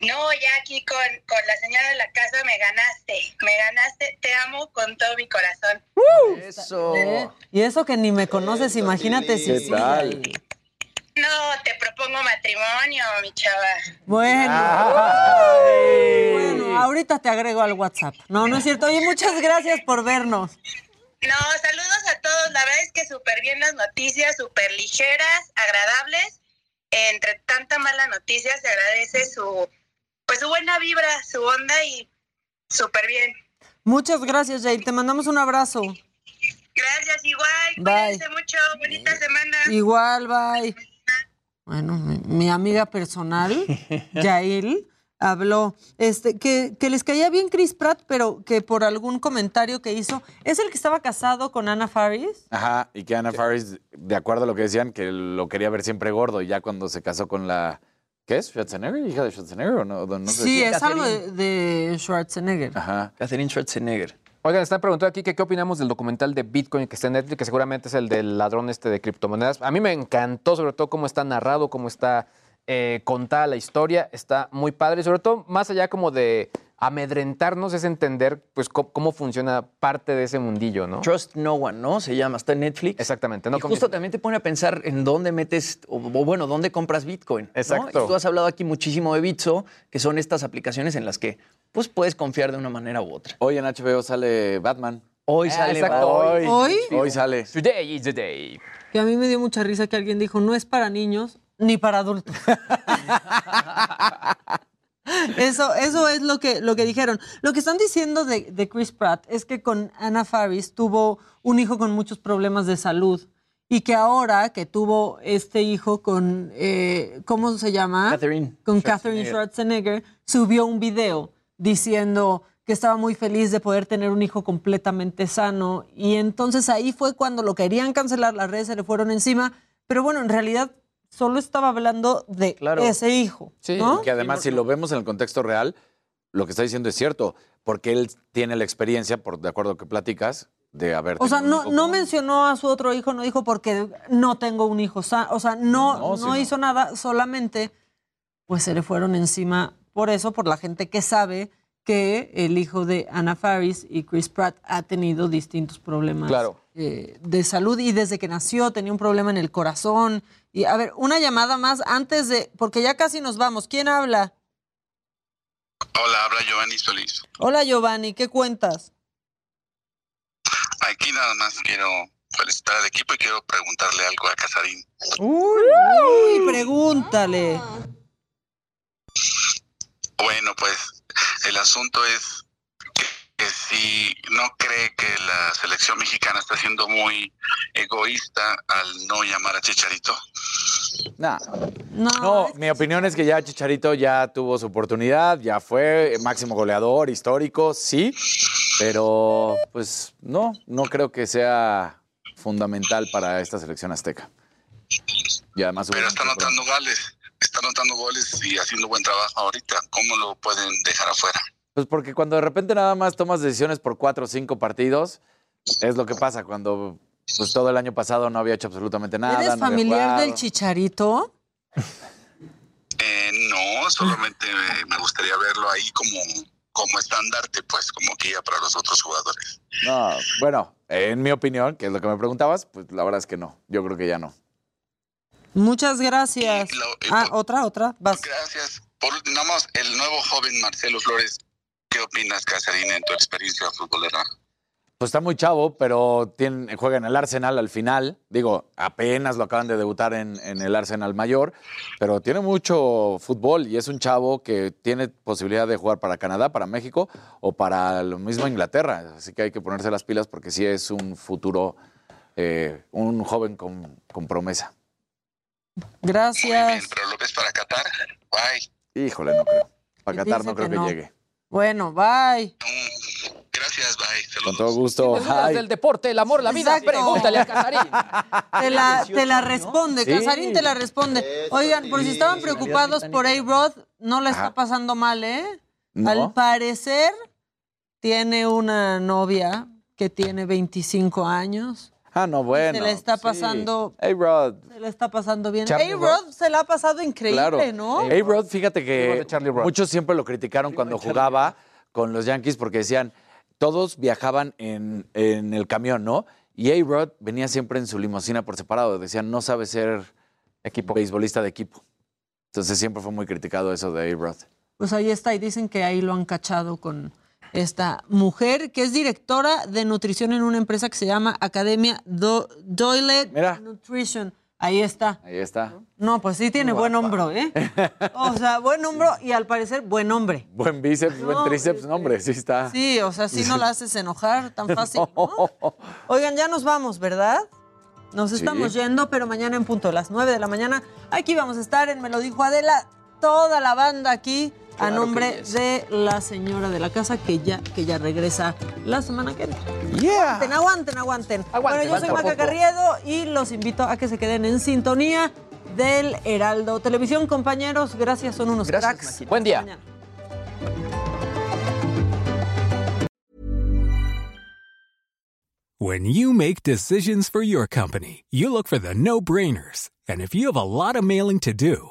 No, ya aquí con, con la señora de la casa me ganaste. Me ganaste. Te amo con todo mi corazón. Eso. ¿Eh? Y eso que ni me conoces, imagínate si ¿Qué sí, tal? No, te propongo matrimonio, mi chava. Bueno. Ay. Bueno, ahorita te agrego al WhatsApp. No, no es cierto. Oye, muchas gracias por vernos. No, saludos a todos. La verdad es que súper bien las noticias, súper ligeras, agradables. Entre tanta mala noticia se agradece su, pues su buena vibra, su onda y súper bien. Muchas gracias, Jair. Te mandamos un abrazo. Gracias, igual. Bye. Cuídense mucho. Bonita semana. Igual, bye. Bueno, mi, mi amiga personal, Yael, habló este, que, que les caía bien Chris Pratt, pero que por algún comentario que hizo, ¿es el que estaba casado con Anna Faris? Ajá, y que Anna Faris, de acuerdo a lo que decían, que lo quería ver siempre gordo, y ya cuando se casó con la. ¿Qué es? ¿Schwarzenegger? ¿Hija de Schwarzenegger o no? no sé sí, si- es algo de, de Schwarzenegger. Ajá. Catherine Schwarzenegger. Oigan, están preguntando aquí que qué opinamos del documental de Bitcoin que está en Netflix, que seguramente es el del ladrón este de criptomonedas. A mí me encantó, sobre todo, cómo está narrado, cómo está eh, contada la historia. Está muy padre, y sobre todo, más allá como de amedrentarnos, es entender pues cómo, cómo funciona parte de ese mundillo, ¿no? Trust No One, ¿no? Se llama, está en Netflix. Exactamente. No y justo también te pone a pensar en dónde metes, o, o bueno, dónde compras Bitcoin. ¿no? Exacto. Y tú has hablado aquí muchísimo de Bitso, que son estas aplicaciones en las que pues puedes confiar de una manera u otra. Hoy en HBO sale Batman. Hoy Ah, sale exacto. Batman. Hoy. ¿Hoy? Hoy sale. Today is the day. Que a mí me dio mucha risa que alguien dijo, no es para niños ni para adultos. Eso, eso es lo que, lo que dijeron. Lo que están diciendo de, de Chris Pratt es que con Anna Faris tuvo un hijo con muchos problemas de salud y que ahora que tuvo este hijo con, eh, ¿cómo se llama? Catherine Con Catherine Schwarzenegger, subió un video diciendo que estaba muy feliz de poder tener un hijo completamente sano. Y entonces ahí fue cuando lo querían cancelar, las redes se le fueron encima. Pero bueno, en realidad solo estaba hablando de ese hijo. ¿no? Que además, si lo vemos en el contexto real, lo que está diciendo es cierto, porque él tiene la experiencia, por de acuerdo a que platicas, de haber. O sea, no, mencionó a su otro hijo, no dijo porque no tengo un hijo. O sea, no, No, no, sí, no. hizo nada, solamente pues se le fueron encima por eso, por la gente que sabe que el hijo de Anna Faris y Chris Pratt ha tenido distintos problemas Claro. Eh, de salud y desde que nació tenía un problema en el corazón. Y a ver, una llamada más antes de, porque ya casi nos vamos. ¿Quién habla? Hola, habla Giovanni Solís. Hola Giovanni, ¿qué cuentas? Aquí nada más quiero felicitar al equipo y quiero preguntarle algo a Casarín. Uy, pregúntale. Bueno, pues el asunto es que, si no cree que la selección mexicana está siendo muy egoísta al no llamar a Chicharito. Nah. No, mi opinión es que ya Chicharito ya tuvo su oportunidad, ya fue máximo goleador histórico, sí, pero pues no, no creo que sea fundamental para esta selección azteca. Y además Pero está anotando goles, está anotando goles y haciendo buen trabajo ahorita. ¿Cómo lo pueden dejar afuera? Pues porque cuando de repente nada más tomas decisiones por cuatro o cinco partidos, es lo que pasa cuando pues todo el año pasado no había hecho absolutamente nada. ¿Eres no familiar del chicharito? Eh, no, solamente me, gustaría verlo ahí como, como estandarte, pues, como guía para los otros jugadores. No, bueno, en mi opinión, que es lo que me preguntabas, pues la verdad es que no. Yo creo que ya no. Muchas gracias. Ah, otra, otra. Vas. Gracias. Por, nada más, el nuevo joven Marcelo Flores, ¿qué opinas, Casarín, en tu experiencia futbolera? Pues está muy chavo, pero tiene- juega en el Arsenal al final. Digo, apenas lo acaban de debutar en, en el Arsenal mayor, pero tiene mucho fútbol y es un chavo que tiene posibilidad de jugar para Canadá, para México o para lo mismo Inglaterra. Así que hay que ponerse las pilas porque sí es un futuro, eh, un joven con, con promesa. Gracias. Pero lo ves para Qatar. Bye. Híjole, no creo. Para Qatar no creo que que, no. llegue. Bueno, bye. Gracias, bye. Con todo gusto. Dudas Ay. del deporte, el amor, la vida, Exacto. pregúntale a Casarín. Te la, te la responde, Sí. Casarín te la responde. Oigan, por si estaban preocupados por A-Rod, no la está pasando mal, ¿eh? No. Al parecer, tiene una novia que tiene 25 años. Ah, no, bueno. se le está sí. pasando, Hey, Rod. se le está pasando bien. A-Rod se la ha pasado increíble, Claro. ¿no? A-Rod, fíjate que muchos siempre lo criticaron cuando jugaba con los Yankees porque decían, todos viajaban en, en el camión, ¿no? Y A-Rod venía siempre en su limusina por separado. Decían, no sabe ser equipo. beisbolista de equipo. Entonces siempre fue muy criticado eso de A-Rod. Pues ahí está, y dicen que ahí lo han cachado con esta mujer que es directora de nutrición en una empresa que se llama Academia Do Doyle Nutrition. Ahí está. Ahí está. No, pues sí tiene buen hombro, ¿eh? O sea, buen hombro y al parecer buen hombre. Buen bíceps, buen tríceps, no, hombre, sí está. Sí, o sea, sí no la haces enojar tan fácil. ¿no? Oigan, ya nos vamos, ¿verdad? Nos Sí. estamos yendo, pero mañana en punto a las 9 de la mañana. Aquí vamos a estar en Me lo dijo Adela, toda la banda aquí Claro que nombre yes. de la señora de la casa que ya, que ya regresa la semana que entra. Yeah. Aguanten, aguanten, aguanten. bueno, yo soy aguanten, Maca. Carriedo y los invito a que se queden en sintonía del Heraldo Televisión. Compañeros, gracias, son unos cracks. Buen día. Mañana. When you make decisions for your company, you look for the no brainers. And if you have a lot of mailing to do,